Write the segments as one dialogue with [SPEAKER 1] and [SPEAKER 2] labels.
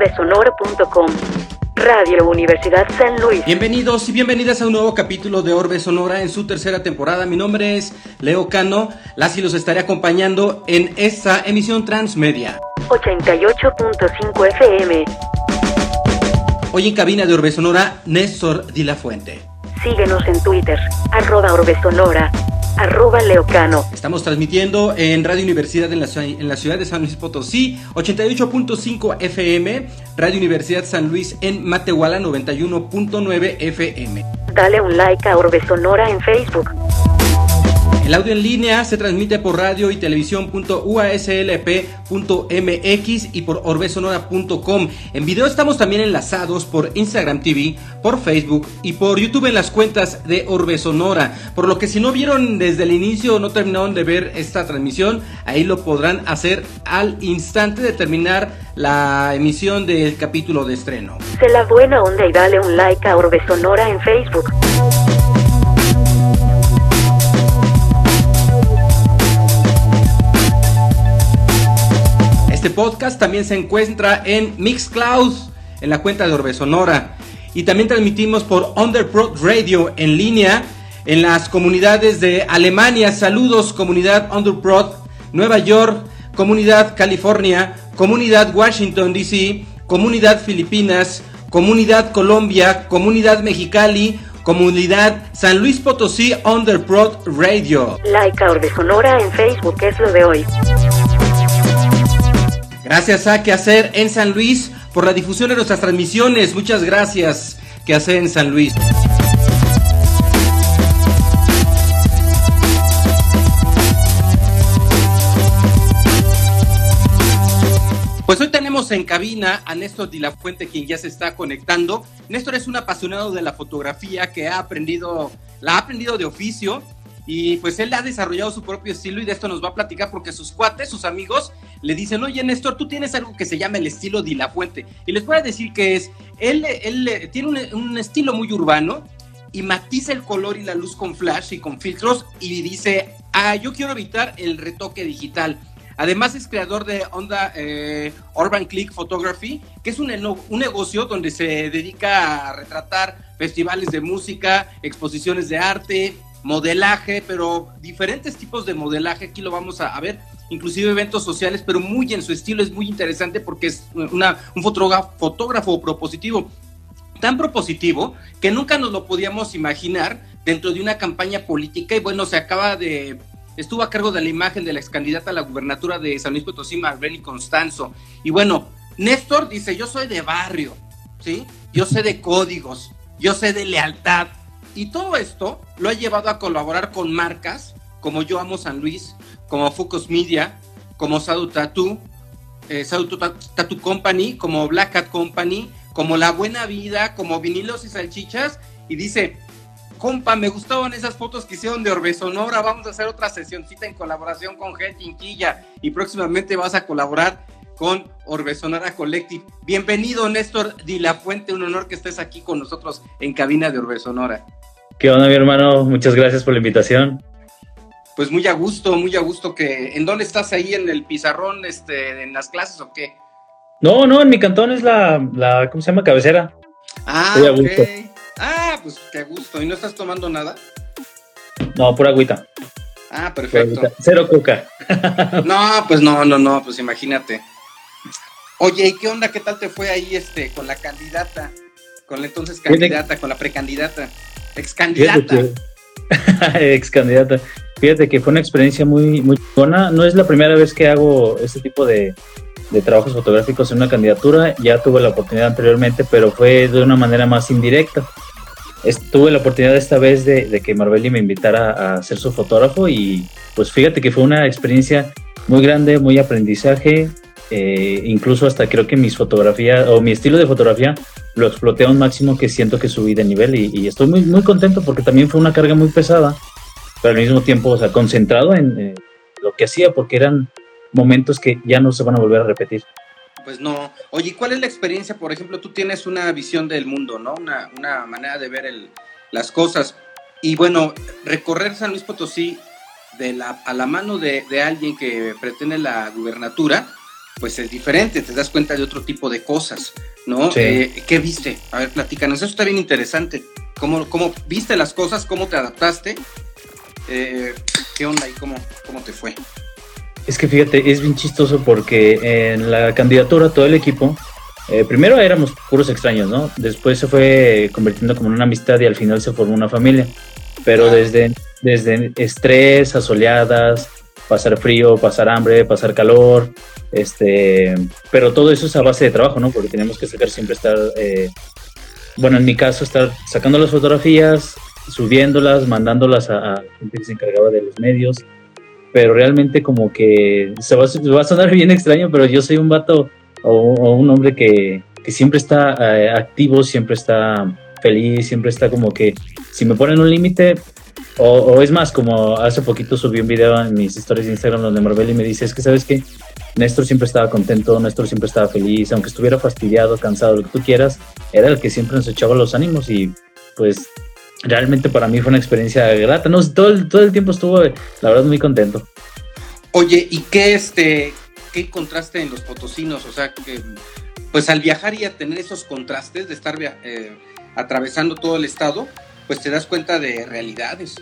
[SPEAKER 1] orbesonora.com. Radio Universidad San Luis.
[SPEAKER 2] Bienvenidos y bienvenidas a un nuevo capítulo de Orbe Sonora en su tercera temporada. Mi nombre es Leo Cano. Lassi los estaré acompañando en esta emisión transmedia.
[SPEAKER 1] 88.5 FM.
[SPEAKER 2] Hoy en cabina de Orbe Sonora, Néstor Di La Fuente.
[SPEAKER 1] Síguenos en Twitter, arroba Orbesonora, arroba Leocano.
[SPEAKER 2] Estamos transmitiendo en Radio Universidad en la, ciudad- en la ciudad de San Luis Potosí, 88.5 FM, Radio Universidad San Luis en Matehuala, 91.9 FM.
[SPEAKER 1] Dale un like a Orbesonora en Facebook.
[SPEAKER 2] El audio en línea se transmite por radio y televisión.uaslp.mx y por orbesonora.com. En video estamos también enlazados por Instagram TV, por Facebook y por YouTube en las cuentas de Orbe Sonora. Por lo que si no vieron desde el inicio o no terminaron de ver esta transmisión, ahí lo podrán hacer al instante de terminar la emisión del capítulo de estreno.
[SPEAKER 1] Sé la buena onda y dale un like a Orbesonora en Facebook.
[SPEAKER 2] Podcast también se encuentra en Mixcloud, en la cuenta de Orbe Sonora. Y también transmitimos por Underprod Radio en línea en las comunidades de Alemania. Saludos, comunidad Underprod, Nueva York, comunidad California, comunidad Washington DC, comunidad Filipinas, comunidad Colombia, comunidad Mexicali, comunidad San Luis Potosí Underprod Radio.
[SPEAKER 1] Like a Orbesonora en Facebook es lo de hoy.
[SPEAKER 2] Gracias a Que Hacer en San Luis por la difusión de nuestras transmisiones. Muchas gracias, Que Hacer en San Luis. Pues hoy tenemos en cabina a Néstor Di La Fuente, quien ya se está conectando. Néstor es un apasionado de la fotografía que ha aprendido, la ha aprendido de oficio y pues él ha desarrollado su propio estilo y de esto nos va a platicar porque sus cuates, sus amigos, le dicen, oye Néstor, tú tienes algo que se llama el estilo Di La Fuente. Y les voy a decir que es, él, él eh, tiene un, estilo muy urbano y matiza el color y la luz con flash y con filtros y dice, ah, yo quiero evitar el retoque digital. Además es creador de Onda eh, Urban Click Photography, que es un, un negocio donde se dedica a retratar festivales de música, exposiciones de arte, modelaje, pero diferentes tipos de modelaje, aquí lo vamos a, ver, inclusive eventos sociales, pero muy en su estilo, es muy interesante porque es una, un fotógrafo, propositivo tan propositivo que nunca nos lo podíamos imaginar dentro de una campaña política y bueno, se acaba de estuvo a cargo de la imagen de la ex candidata a la gubernatura de San Luis Potosí, Marbeli Constanzo. Y bueno, Néstor dice, yo soy de barrio, ¿sí? Yo sé de códigos, yo sé de lealtad. Y todo esto lo ha llevado a colaborar con marcas como Yo Amo San Luis, como Focus Media, como Sadu Tattoo, eh, Sadu Ta- Tattoo Company, como Black Cat Company, como La Buena Vida, como Vinilos y Salchichas. Y dice, compa, me gustaban esas fotos que hicieron de Orbe Sonora, vamos a hacer otra sesioncita en colaboración con G Quinquilla y próximamente vas a colaborar con Orbe Sonora Collective. Bienvenido, Néstor Di La Fuente, un honor que estés aquí con nosotros en cabina de Orbe Sonora.
[SPEAKER 3] ¿Qué onda, mi hermano? Muchas gracias por la invitación.
[SPEAKER 2] Pues muy a gusto, muy a gusto que... ¿En dónde estás ahí? ¿En el pizarrón, este, en las clases o qué?
[SPEAKER 3] No, no, en mi cantón es la, la ¿cómo se llama? Cabecera.
[SPEAKER 2] Ah,
[SPEAKER 3] a gusto.
[SPEAKER 2] Ah, pues qué gusto. ¿Y no estás tomando nada?
[SPEAKER 3] No, pura agüita.
[SPEAKER 2] Ah,
[SPEAKER 3] Pura
[SPEAKER 2] perfecto.
[SPEAKER 3] agüita. Cero coca.
[SPEAKER 2] No, pues no, no, no, pues imagínate. Oye, ¿y qué onda? ¿Qué tal te fue ahí este con la candidata? Con la entonces candidata, con la precandidata, ex candidata.
[SPEAKER 3] que, ex candidata. Fíjate que fue una experiencia muy, muy buena. No es la primera vez que hago este tipo de, de trabajos fotográficos en una candidatura. Ya tuve la oportunidad anteriormente, pero fue de una manera más indirecta. Tuve la oportunidad esta vez de, de que Marbelli me invitara a ser su fotógrafo y pues fíjate que fue una experiencia muy grande, muy aprendizaje. Eh, incluso hasta creo que mis fotografías o mi estilo de fotografía lo exploté a un máximo que siento que subí de nivel y, y estoy muy, muy contento porque también fue una carga muy pesada, pero al mismo tiempo, o sea, concentrado en eh, lo que hacía porque eran momentos que ya no se van a volver a repetir.
[SPEAKER 2] Pues no. Oye, ¿y ¿cuál es la experiencia? Por ejemplo, tú tienes una visión del mundo, ¿no? Una, una manera de ver el- las cosas. Y bueno, recorrer San Luis Potosí de la, a la mano de, de alguien que pretende la gubernatura, pues es diferente, te das cuenta de otro tipo de cosas, ¿no? Eh, ¿Qué viste? A ver, platícanos, eso está bien interesante. ¿Cómo, cómo viste las cosas? ¿Cómo te adaptaste? Eh, ¿Qué onda y cómo, cómo te fue?
[SPEAKER 3] Es que fíjate, es bien chistoso porque en la candidatura todo el equipo, eh, primero éramos puros extraños, ¿no? Después se fue convirtiendo como en una amistad y al final se formó una familia. Pero desde, desde estrés, asoleadas, pasar frío, pasar hambre, pasar calor, este, pero todo eso es a base de trabajo, ¿no? Porque tenemos que sacar siempre estar, eh, bueno, en mi caso, estar sacando las fotografías, subiéndolas, mandándolas a, a gente que se encargaba de los medios, pero realmente como que se va, va, a sonar bien extraño, pero yo soy un vato o, un hombre que, que siempre está eh, activo, siempre está feliz, siempre está como que si me ponen un límite, o, es más, como hace poquito subí un video en mis historias de Instagram donde Marvel y me dice, es que sabes que Néstor siempre estaba contento, Néstor siempre estaba feliz, aunque estuviera fastidiado, cansado, lo que tú quieras, era el que siempre nos echaba los ánimos y pues realmente para mí fue una experiencia grata, no, todo el, todo el tiempo estuvo, la verdad, muy contento.
[SPEAKER 2] Oye, ¿y qué, este, qué contraste en los potosinos? O sea, que pues al viajar y a tener esos contrastes de estar eh, atravesando todo el estado, pues te das cuenta de realidades.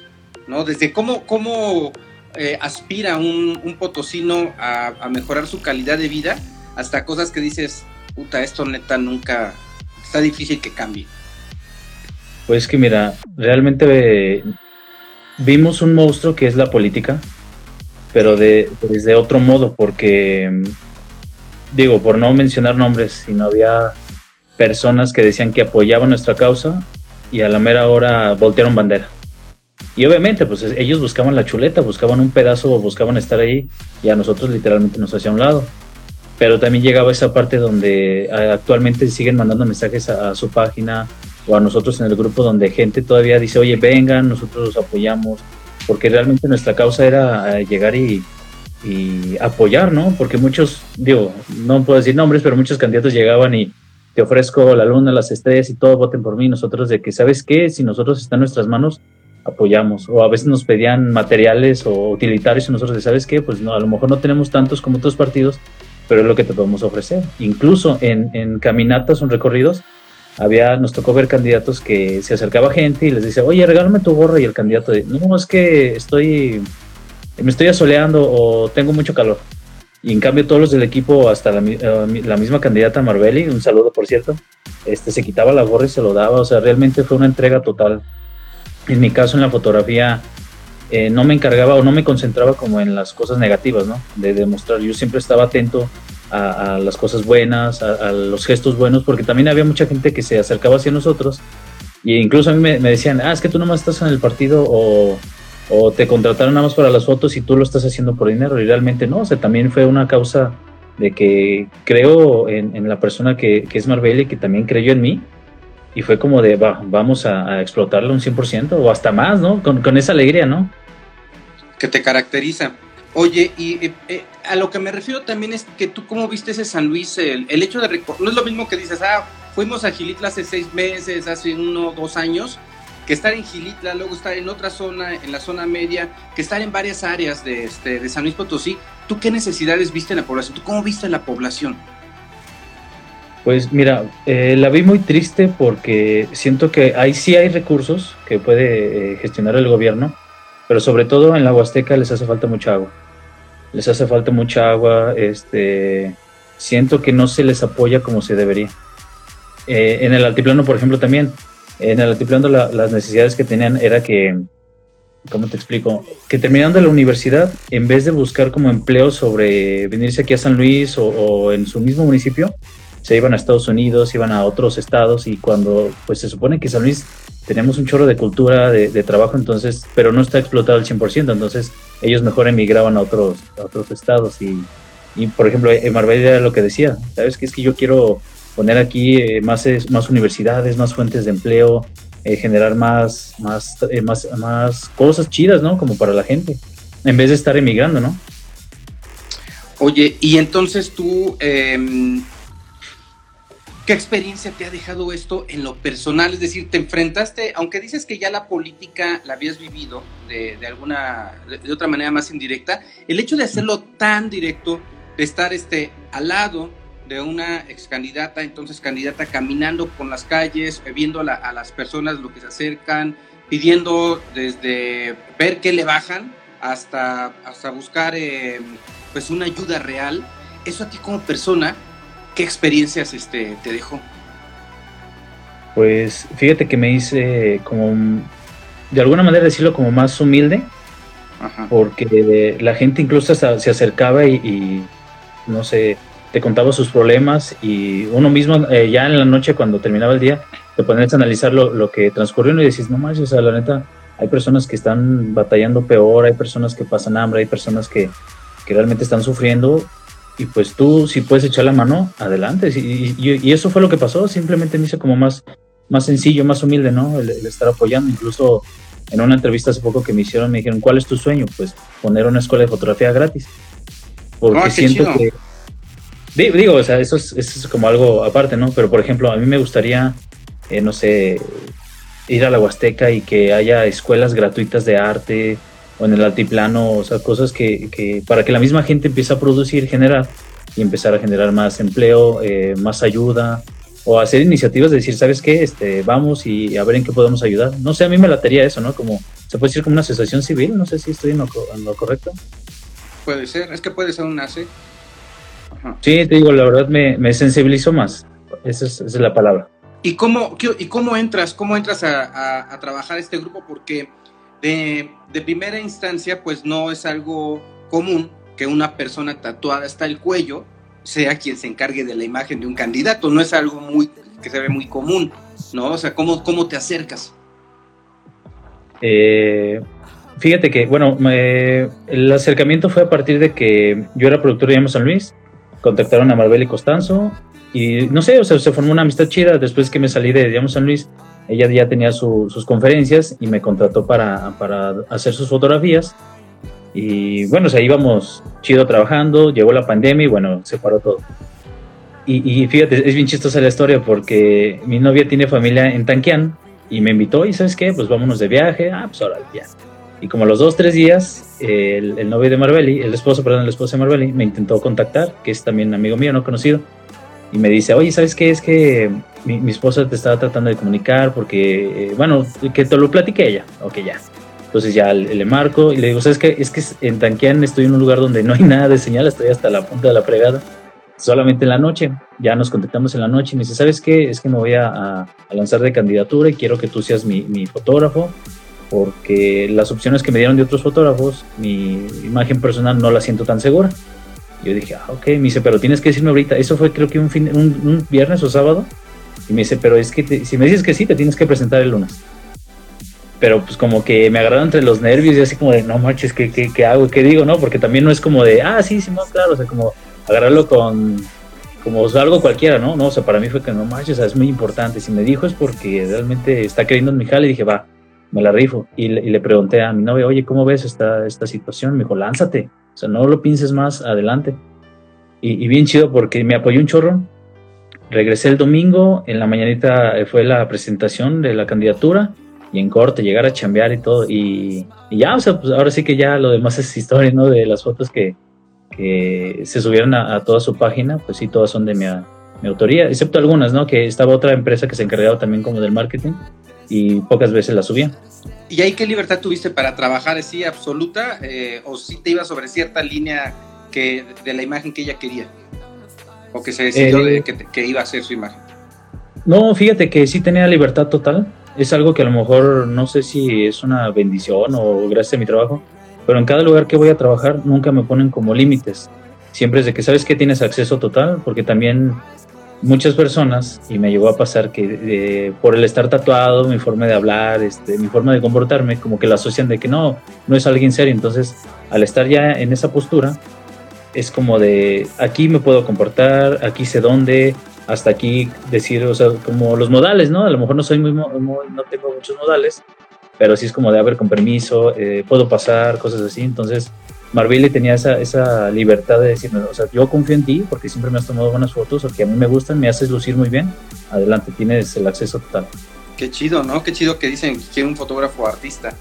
[SPEAKER 2] ¿no? Desde cómo, cómo eh, aspira un, potosino a, mejorar su calidad de vida, hasta cosas que dices, puta, esto neta nunca, está difícil que cambie.
[SPEAKER 3] Pues que mira, realmente vimos un monstruo que es la política, pero de, desde otro modo, porque, digo, por no mencionar nombres, si no había personas que decían que apoyaban nuestra causa y a la mera hora voltearon bandera. Y obviamente, pues ellos buscaban la chuleta, buscaban un pedazo, buscaban estar ahí y a nosotros literalmente nos hacía un lado. Pero también llegaba esa parte donde actualmente siguen mandando mensajes a, su página o a nosotros en el grupo donde gente todavía dice, oye, vengan, nosotros los apoyamos, porque realmente nuestra causa era llegar y, y apoyar, ¿no? Porque muchos, digo, no puedo decir nombres, pero muchos candidatos llegaban y te ofrezco la luna, las estrellas y todo, voten por mí. Nosotros de que, ¿sabes qué? Si nosotros está en nuestras manos, apoyamos. O a veces nos pedían materiales o utilitarios y nosotros de, ¿sabes qué? Pues no, a lo mejor no tenemos tantos como otros partidos, pero es lo que te podemos ofrecer. Incluso en, caminatas o recorridos, había, nos tocó ver candidatos que se acercaba gente y les decía, oye, regálame tu gorro y el candidato no, es que estoy, me estoy asoleando o tengo mucho calor. Y en cambio todos los del equipo, hasta la, eh, la misma candidata Marbelli, un saludo por cierto, este, se quitaba la gorra y se lo daba, o sea, realmente fue una entrega total. En mi caso en la fotografía eh, no me encargaba o no me concentraba como en las cosas negativas, ¿no? De demostrar, yo siempre estaba atento a, las cosas buenas, a, los gestos buenos, porque también había mucha gente que se acercaba hacia nosotros e incluso a mí me, decían, ah, es que tú nomás estás en el partido o, o, te contrataron nada más para las fotos y tú lo estás haciendo por dinero y realmente no, o sea, también fue una causa de que creo en, la persona que, que es Marbella y que también creyó en mí y fue como de, va, vamos a, explotarlo un 100% o hasta más, ¿no? Con, esa alegría, ¿no?
[SPEAKER 2] Que te caracteriza. Oye, y eh, eh, a lo que me refiero también es que tú cómo viste ese San Luis, el, hecho de no es lo mismo que dices, ah, fuimos a Gilitla hace seis meses, hace uno, dos años, que estar en Gilitla, luego estar en otra zona, en la zona media, que estar en varias áreas de, este, de San Luis Potosí. ¿Tú qué necesidades viste en la población? ¿Tú cómo viste la población?
[SPEAKER 3] Pues mira, eh, la vi muy triste porque siento que ahí sí hay recursos que puede eh, gestionar el gobierno, pero sobre todo en la Huasteca les hace falta mucha agua. Les hace falta mucha agua, este, siento que no se les apoya como se debería. Eh, en el altiplano, por ejemplo, también, en el altiplano las necesidades que tenían era que, ¿cómo te explico? Que terminando la universidad, en vez de buscar como empleo sobre venirse aquí a San Luis o en su mismo municipio, se iban a Estados Unidos, iban a otros estados y cuando pues se supone que San Luis tenemos un chorro de cultura, de, trabajo, entonces, pero no está explotado al 100%, entonces ellos mejor emigraban a otros, otros estados y, y, por ejemplo, en Marbella lo que decía, ¿sabes? Que es que yo quiero poner aquí eh, más, más universidades, más fuentes de empleo, eh, generar más, más, eh, más, más cosas chidas, ¿no? Como para la gente, en vez de estar emigrando, ¿no?
[SPEAKER 2] Oye, y entonces tú... Eh ¿Qué experiencia te ha dejado esto en lo personal? Es decir, te enfrentaste, aunque dices que ya la política la habías vivido de, alguna, de, otra manera más indirecta, el hecho de hacerlo tan directo de estar este, al lado de una ex candidata, entonces candidata caminando por las calles, eh, viendo a las personas lo que se acercan, pidiendo desde ver qué le bajan hasta, hasta buscar eh, pues una ayuda real. Eso a ti como persona, ¿qué experiencias este, te dejó?
[SPEAKER 3] Pues fíjate que me hice como, de alguna manera decirlo como más humilde, porque la gente incluso se acercaba y, no sé, te contaba sus problemas y uno mismo eh, ya en la noche cuando terminaba el día te pones a analizar lo, que transcurrió y decís, no más, o sea, la neta, hay personas que están batallando peor, hay personas que pasan hambre, hay personas que, que realmente están sufriendo y pues tú si puedes echar la mano, adelante. Y, y, eso fue lo que pasó, simplemente me hice como más, más sencillo, más humilde, ¿no? El, estar apoyando, incluso en una entrevista hace poco que me hicieron, me dijeron, ¿cuál es tu sueño? Pues poner una escuela de fotografía gratis. Porque ah, siento que Digo, o sea, eso es, eso es como algo aparte, ¿no? Pero, por ejemplo, a mí me gustaría, eh, no sé, ir a la Huasteca y que haya escuelas gratuitas de arte o en el altiplano, o sea, cosas que, que para que la misma gente empiece a producir, generar y empezar a generar más empleo, eh, más ayuda o hacer iniciativas de decir, ¿sabes qué? Este, vamos y a ver en qué podemos ayudar. No sé, a mí me latería eso, ¿no? Como, se puede decir como una asociación civil, no sé si estoy en lo, en lo correcto.
[SPEAKER 2] Puede ser, es que puede ser una ACE.
[SPEAKER 3] Te digo, la verdad me, me sensibilizó más. Esa es, la palabra.
[SPEAKER 2] ¿Y cómo, ¿Y cómo entras? ¿Cómo entras a, a, trabajar este grupo? Porque de, de, primera instancia, pues no es algo común que una persona tatuada hasta el cuello sea quien se encargue de la imagen de un candidato. No es algo muy que se ve muy común, ¿no? O sea, ¿cómo, cómo te acercas?
[SPEAKER 3] Eh, fíjate que, bueno, el acercamiento fue a partir de que yo era productor de Llamo San Luis contactaron a Marbel y Costanzo y no sé, o sea, se formó una amistad chida después que me salí de, digamos, San Luis. Ella ya tenía sus conferencias y me contrató para, para hacer sus fotografías. Y bueno, o sea, íbamos chido trabajando, llegó la pandemia y bueno, se paró todo. Y, y, fíjate, es bien chistosa la historia porque mi novia tiene familia en Tanquián y me invitó y ¿sabes qué? Pues vámonos de viaje. Ah, pues ahora ya. Y como los dos, tres días, el, novio de Marbelli, el esposo, perdón, el esposo de Marbelli, me intentó contactar, que es también amigo mío, no conocido, y me dice, oye, ¿sabes qué? Es que mi, esposa te estaba tratando de comunicar porque, eh, bueno, que te lo platique ella. Ok, ya. Entonces ya le, marco y le digo, ¿sabes qué? Es que en Tanquián estoy en un lugar donde no hay nada de señal, estoy hasta la punta de la fregada, solamente en la noche. Ya nos contactamos en la noche y me dice, ¿sabes qué? Es que me voy a, lanzar de candidatura y quiero que tú seas mi, mi fotógrafo porque las opciones que me dieron de otros fotógrafos, mi imagen personal no la siento tan segura. Yo dije, ah, ok, me dice, pero tienes que decirme ahorita. Eso fue creo que un, fin, un, viernes o sábado. Y me dice, pero es que si me dices que sí, te tienes que presentar el lunes. Pero pues como que me agarraron entre los nervios y así como de, no manches, ¿qué, qué, qué hago? ¿Qué digo? ¿No? Porque también no es como de, ah, sí, sí, no, claro. O sea, como agarrarlo con, como algo cualquiera, ¿no? No, o sea, para mí fue que no manches, o sea, es muy importante. Si me dijo es porque realmente está creyendo en mi jale y dije, va, me la rifo. Y le, pregunté a mi novia, oye, ¿cómo ves esta, esta situación? Me dijo, lánzate, o sea, no lo pienses más adelante. Y, bien chido porque me apoyó un chorro. Regresé el domingo, en la mañanita fue la presentación de la candidatura y en corte llegar a chambear y todo. Y, ya, o sea, pues ahora sí que ya lo demás es historia, ¿no? De las fotos que, que se subieron a, toda su página, pues sí, todas son de mi, mi autoría, excepto algunas, ¿no? Que estaba otra empresa que se encargaba también como del marketing y pocas veces la subía.
[SPEAKER 2] ¿Y ahí qué libertad tuviste para trabajar así absoluta eh, o si te iba sobre cierta línea que, de la imagen que ella quería? ¿O que se decidió de, eh, que, iba a ser su imagen?
[SPEAKER 3] No, fíjate que sí tenía libertad total. Es algo que a lo mejor no sé si es una bendición o gracias a mi trabajo, pero en cada lugar que voy a trabajar nunca me ponen como límites. Siempre es de que sabes que tienes acceso total, porque también muchas personas, y me llegó a pasar que por el estar tatuado, mi forma de hablar, este, mi forma de comportarme, como que la asocian de que no, no es alguien serio. Entonces, al estar ya en esa postura, es como de aquí me puedo comportar, aquí sé dónde, hasta aquí decir, o sea, como los modales, ¿no? A lo mejor no soy muy, no tengo muchos modales, pero sí es como de, haber con permiso, eh, puedo pasar, cosas así. Entonces, Marville tenía esa, esa libertad de decirme, o sea, yo confío en ti porque siempre me has tomado buenas fotos o que a mí me gustan, me haces lucir muy bien, adelante, tienes el acceso total.
[SPEAKER 2] Qué chido, ¿no? Qué chido que dicen que quiere un fotógrafo artista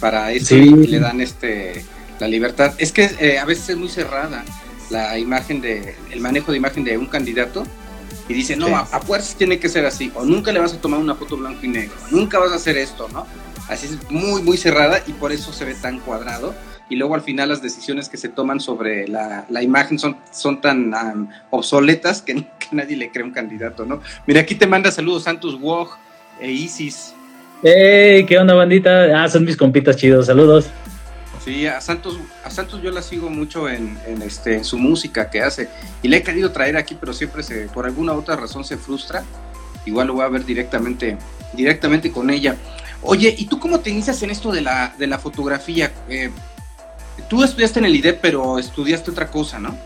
[SPEAKER 2] para eso y le dan este la libertad. Es que eh, a veces es muy cerrada. la imagen de, el manejo de imagen de un candidato y dice, no, a, a, fuerzas tiene que ser así, o nunca le vas a tomar una foto blanco y negro, nunca vas a hacer esto, ¿no? Así es muy, muy cerrada y por eso se ve tan cuadrado. Y luego al final las decisiones que se toman sobre la, la imagen son, son tan um, obsoletas que, que, nadie le cree un candidato, ¿no? Mira, aquí te manda saludos Santos Wog e Isis.
[SPEAKER 3] ¡Hey! ¿Qué onda, bandita? Ah, son mis compitas chidos, saludos.
[SPEAKER 2] Sí, a Santos, a Santos yo la sigo mucho en, en, este, en su música que hace y le he querido traer aquí, pero siempre se, por alguna otra razón se frustra. Igual lo voy a ver directamente, directamente con ella. Oye, ¿y tú cómo te inicias en esto de la, de la fotografía? Eh, tú estudiaste en el IDEP, pero estudiaste otra cosa, ¿no?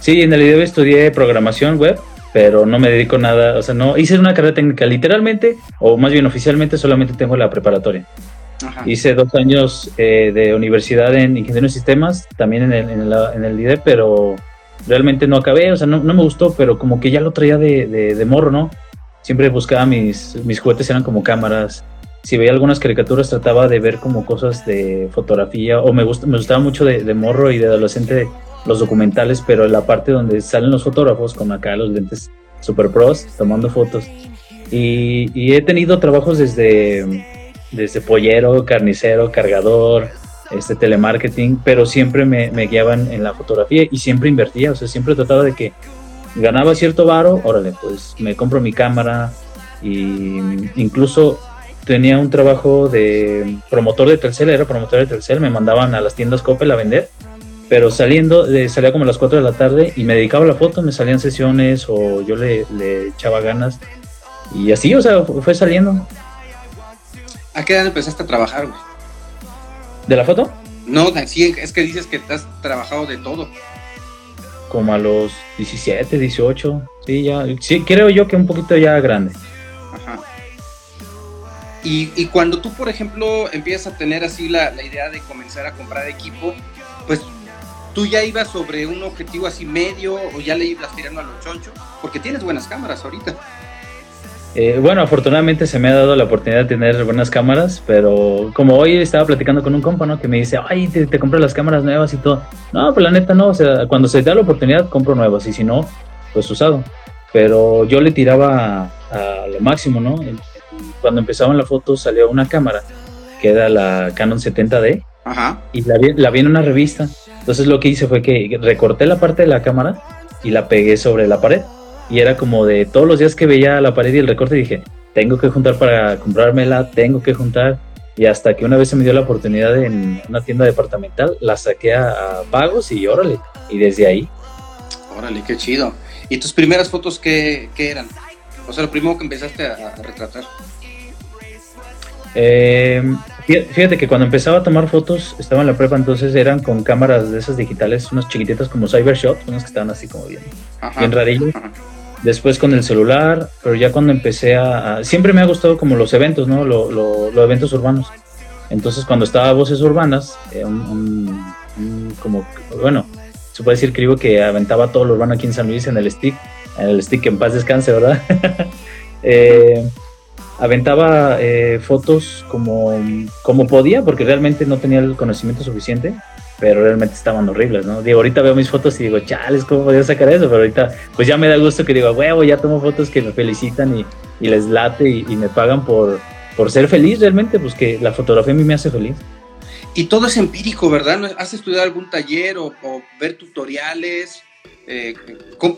[SPEAKER 3] Sí, en el IDEP estudié programación web, pero no me dedico nada, o sea, no hice una carrera técnica literalmente, o más bien oficialmente solamente tengo la preparatoria. Ajá. Hice dos años eh, de universidad en ingeniería de sistemas, también en el, en, el, en el IDEP, pero realmente no acabé, o sea, no, no, me gustó, pero como que ya lo traía de, de, de morro, ¿no? Siempre buscaba mis, mis juguetes, eran como cámaras, si veía algunas caricaturas trataba de ver como cosas de fotografía o me, gusta, me gustaba mucho de, morro y de adolescente los documentales, pero la parte donde salen los fotógrafos con acá los lentes super pros tomando fotos. Y, he tenido trabajos desde, desde pollero, carnicero, cargador, este telemarketing, pero siempre me, me, guiaban en la fotografía y siempre invertía, o sea, siempre trataba de que ganaba cierto varo, órale, pues me compro mi cámara y incluso tenía un trabajo de promotor de Telcel, era promotor de Telcel, me mandaban a las tiendas Coppel a vender, pero saliendo, de, salía como a las 4 de la tarde y me dedicaba a la foto, me salían sesiones o yo le, le echaba ganas y así, o sea, fue saliendo.
[SPEAKER 2] ¿A qué edad empezaste a trabajar, güey?
[SPEAKER 3] ¿De la foto?
[SPEAKER 2] No, sí, es que dices que te has trabajado de todo.
[SPEAKER 3] Como a los 17, 18, sí, ya, sí, creo yo que un poquito ya grande.
[SPEAKER 2] Y, y, cuando tú, por ejemplo, empiezas a tener así la, idea de comenzar a comprar equipo, pues tú ya ibas sobre un objetivo así medio o ya le ibas tirando a los chonchos, porque tienes buenas cámaras ahorita.
[SPEAKER 3] Eh, bueno, afortunadamente se me ha dado la oportunidad de tener buenas cámaras, pero como hoy estaba platicando con un compa, ¿no? Que me dice, ay, te, te compras las cámaras nuevas y todo. No, pues la neta no, o sea, cuando se da la oportunidad compro nuevas y si no, pues usado. Pero yo le tiraba a lo máximo, ¿no? Cuando empezaban la foto salió una cámara que era la Canon 70D
[SPEAKER 2] Ajá.
[SPEAKER 3] y la vi, la vi en una revista. Entonces lo que hice fue que recorté la parte de la cámara y la pegué sobre la pared. Y era como de todos los días que veía la pared y el recorte dije, tengo que juntar para comprármela, tengo que juntar. Y hasta que una vez se me dio la oportunidad en una tienda departamental, la saqué a, a pagos y órale. Y desde ahí.
[SPEAKER 2] Órale, qué chido. ¿Y tus primeras fotos qué, qué eran? O sea, lo primero que empezaste a, a retratar.
[SPEAKER 3] Eh, fíjate que cuando empezaba a tomar fotos, estaba en la prepa, entonces eran con cámaras de esas digitales, unas chiquititas como Cybershot, unas que estaban así como bien, ajá, bien rarillas. Ajá. Después con el celular, pero ya cuando empecé a, a siempre me ha gustado como los eventos, ¿no? Los lo, lo eventos urbanos. Entonces cuando estaba a Voces Urbanas, eh, un, un, un, como, bueno, se puede decir que que aventaba todo lo urbano aquí en San Luis en el stick, en el stick en paz descanse, ¿verdad? eh, aventaba eh, fotos como, como podía, porque realmente no tenía el conocimiento suficiente, pero realmente estaban horribles, ¿no? Digo, ahorita veo mis fotos y digo, chales, ¿cómo podía sacar eso? Pero ahorita, pues ya me da gusto que digo, huevo, ya tomo fotos que me felicitan y, y les late y, y, me pagan por, por ser feliz realmente, pues que la fotografía a mí me hace feliz.
[SPEAKER 2] Y todo es empírico, ¿verdad? ¿Has estudiado algún taller o, o ver tutoriales? Eh,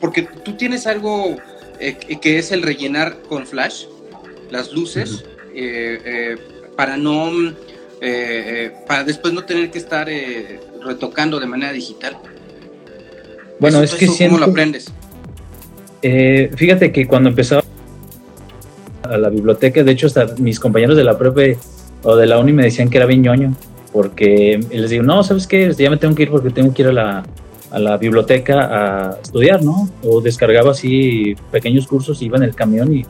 [SPEAKER 2] porque tú tienes algo eh, que es el rellenar con flash las luces -huh. eh, para no eh, para después no tener que estar eh, retocando de manera digital.
[SPEAKER 3] Bueno, eso, es que
[SPEAKER 2] eso,
[SPEAKER 3] siento,
[SPEAKER 2] ¿Cómo lo aprendes?
[SPEAKER 3] Eh, fíjate que cuando empezaba a la biblioteca, de hecho hasta mis compañeros de la prepe o de la uni me decían que era bien ñoño, porque les digo, no, ¿sabes qué? Ya me tengo que ir porque tengo que ir a la, a la biblioteca a estudiar, ¿no? O descargaba así pequeños cursos, iba en el camión y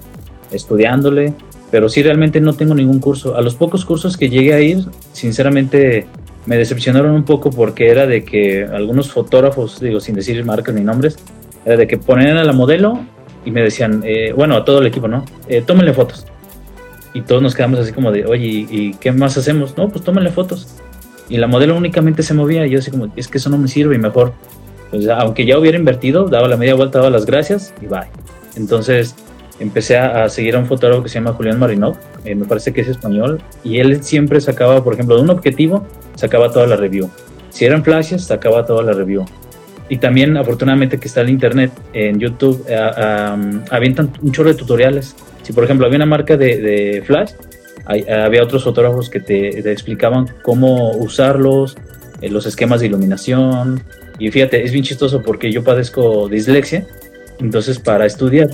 [SPEAKER 3] estudiándole, pero sí realmente no tengo ningún curso. A los pocos cursos que llegué a ir, sinceramente me decepcionaron un poco porque era de que algunos fotógrafos, digo sin decir marcas ni nombres, era de que ponían a la modelo y me decían, eh, bueno, a todo el equipo, ¿no? Eh, tómenle fotos. Y todos nos quedamos así como de, oye, ¿y, ¿y qué más hacemos? No, pues tómenle fotos. Y la modelo únicamente se movía y yo así como, es que eso no me sirve y mejor Pues aunque ya hubiera invertido, daba la media vuelta, daba las gracias y bye. Entonces empecé a, seguir a un fotógrafo que se llama Julián Marinov, eh, me parece que es español, y él siempre sacaba, por ejemplo, de un objetivo, sacaba toda la review. Si eran flashes, sacaba toda la review. Y también, afortunadamente, que está el internet, en YouTube, eh, avientan un chorro de tutoriales. Si, por ejemplo, había una marca de, flash, había otros fotógrafos que te, explicaban cómo usarlos, eh, los esquemas de iluminación. Y fíjate, es bien chistoso porque yo padezco dislexia, entonces para estudiar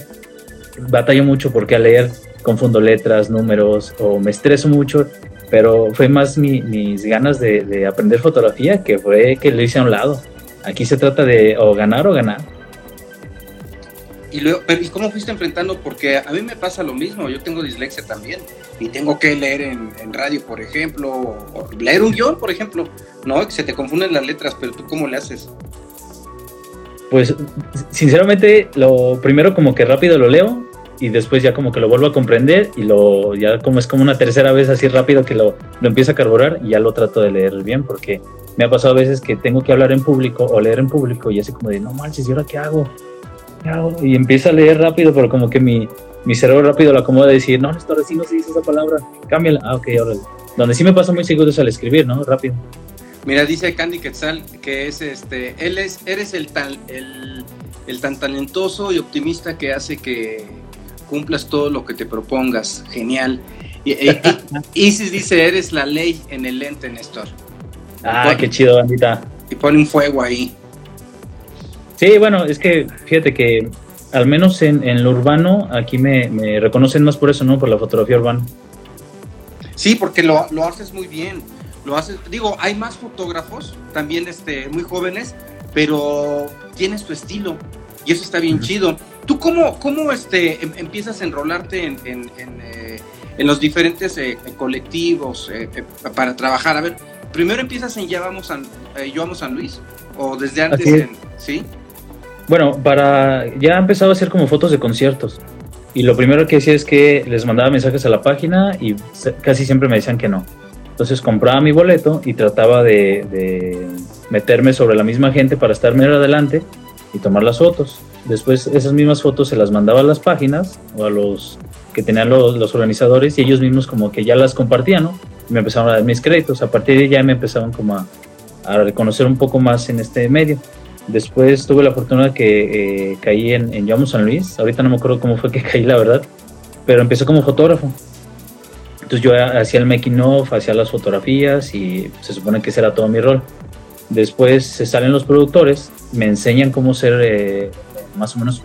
[SPEAKER 3] batallo mucho porque al leer confundo letras, números o me estreso mucho, pero fue más mis ganas de, aprender fotografía que fue que lo hice a un lado. Aquí se trata de o ganar o ganar.
[SPEAKER 2] Y, luego, pero, ¿y cómo fuiste enfrentando? Porque a mí me pasa lo mismo, yo tengo dislexia también y tengo que leer en, radio, por ejemplo, o leer un guion, por ejemplo, ¿no? Que se te confunden las letras, pero tú cómo le haces?
[SPEAKER 3] Pues sinceramente, lo primero como que rápido lo leo y después ya como que lo vuelvo a comprender y lo ya como es como una tercera vez así rápido que lo, lo empiezo a carburar y ya lo trato de leer bien porque me ha pasado a veces que tengo que hablar en público o leer en público y así como de no manches, ¿y ahora qué hago? ¿Qué hago? Y empiezo a leer rápido, pero como que mi, mi cerebro rápido lo acomoda decir, no, esto sí no se dice esa palabra, cámbiala. Ah, ok, ahora. Donde sí me pasa muy seguro es al escribir, ¿no? Rápido.
[SPEAKER 2] Mira, dice Candy Quetzal que es este, él es, eres el tan, el, el tan talentoso y optimista que hace que cumplas todo lo que te propongas. Genial. Y, Isis dice, eres la ley en el lente, Néstor.
[SPEAKER 3] Ah, qué chido, bandita.
[SPEAKER 2] Y pone un fuego ahí.
[SPEAKER 3] Sí, bueno, es que fíjate que al menos en, lo urbano, aquí me, reconocen más por eso, ¿no? Por la fotografía urbana.
[SPEAKER 2] Sí, porque lo, lo haces muy bien. Lo haces, digo, hay más fotógrafos, también este, muy jóvenes, pero tienes tu estilo y eso está bien chido. ¿Tú cómo, cómo este, em, empiezas a enrolarte en, en, eh, los diferentes eh, colectivos eh, para trabajar? A ver, primero empiezas en Ya Vamos San, Yo San Luis o desde antes, en, ¿sí?
[SPEAKER 3] Bueno, para ya he empezado a hacer como fotos de conciertos. Y lo primero que hacía es que les mandaba mensajes a la página y casi siempre me decían que no. Entonces compraba mi boleto y trataba de, meterme sobre la misma gente para estar medio adelante y tomar las fotos. Después esas mismas fotos se las mandaba a las páginas o a los que tenían los, organizadores y ellos mismos como que ya las compartían, ¿no? Y me empezaron a dar mis créditos. A partir de ya me empezaron como a, reconocer un poco más en este medio. Después tuve la fortuna que eh, caí en, en San Luis. Ahorita no me acuerdo cómo fue que caí, la verdad. Pero empecé como fotógrafo. Entonces yo hacía el making of, hacía las fotografías y se supone que ese era todo mi rol. Después se salen los productores, me enseñan cómo ser eh, más o menos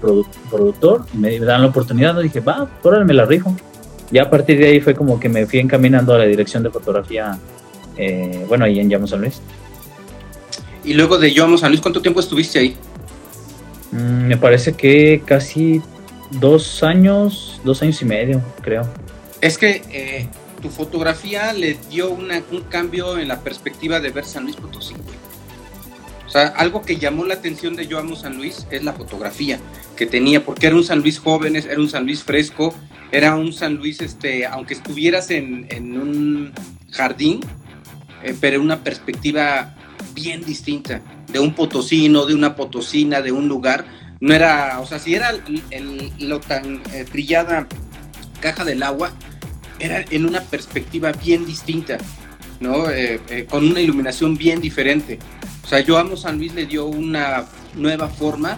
[SPEAKER 3] productor, me dan la oportunidad, y dije, va, órale, me la rijo. Ya a partir de ahí fue como que me fui encaminando a la dirección de fotografía, eh, bueno, ahí en Llamo San Luis.
[SPEAKER 2] Y luego de Llamo San Luis, ¿cuánto tiempo estuviste ahí?
[SPEAKER 3] Mm, me parece que casi dos años, dos años y medio, creo.
[SPEAKER 2] Es que eh, tu fotografía le dio un cambio en la perspectiva de ver San Luis Potosí algo que llamó la atención de Yo Amo San Luis es la fotografía que tenía, porque era un San Luis joven, era un San Luis fresco, era un San Luis, este, aunque estuvieras en, un jardín, eh, pero una perspectiva bien distinta, de un potosino, de una potosina, de un lugar. No era, o sea, si era lo tan eh, brillada caja del agua, era en una perspectiva bien distinta, ¿no? Eh, con una iluminación bien diferente. O sea, yo amo San Luis le dio una nueva forma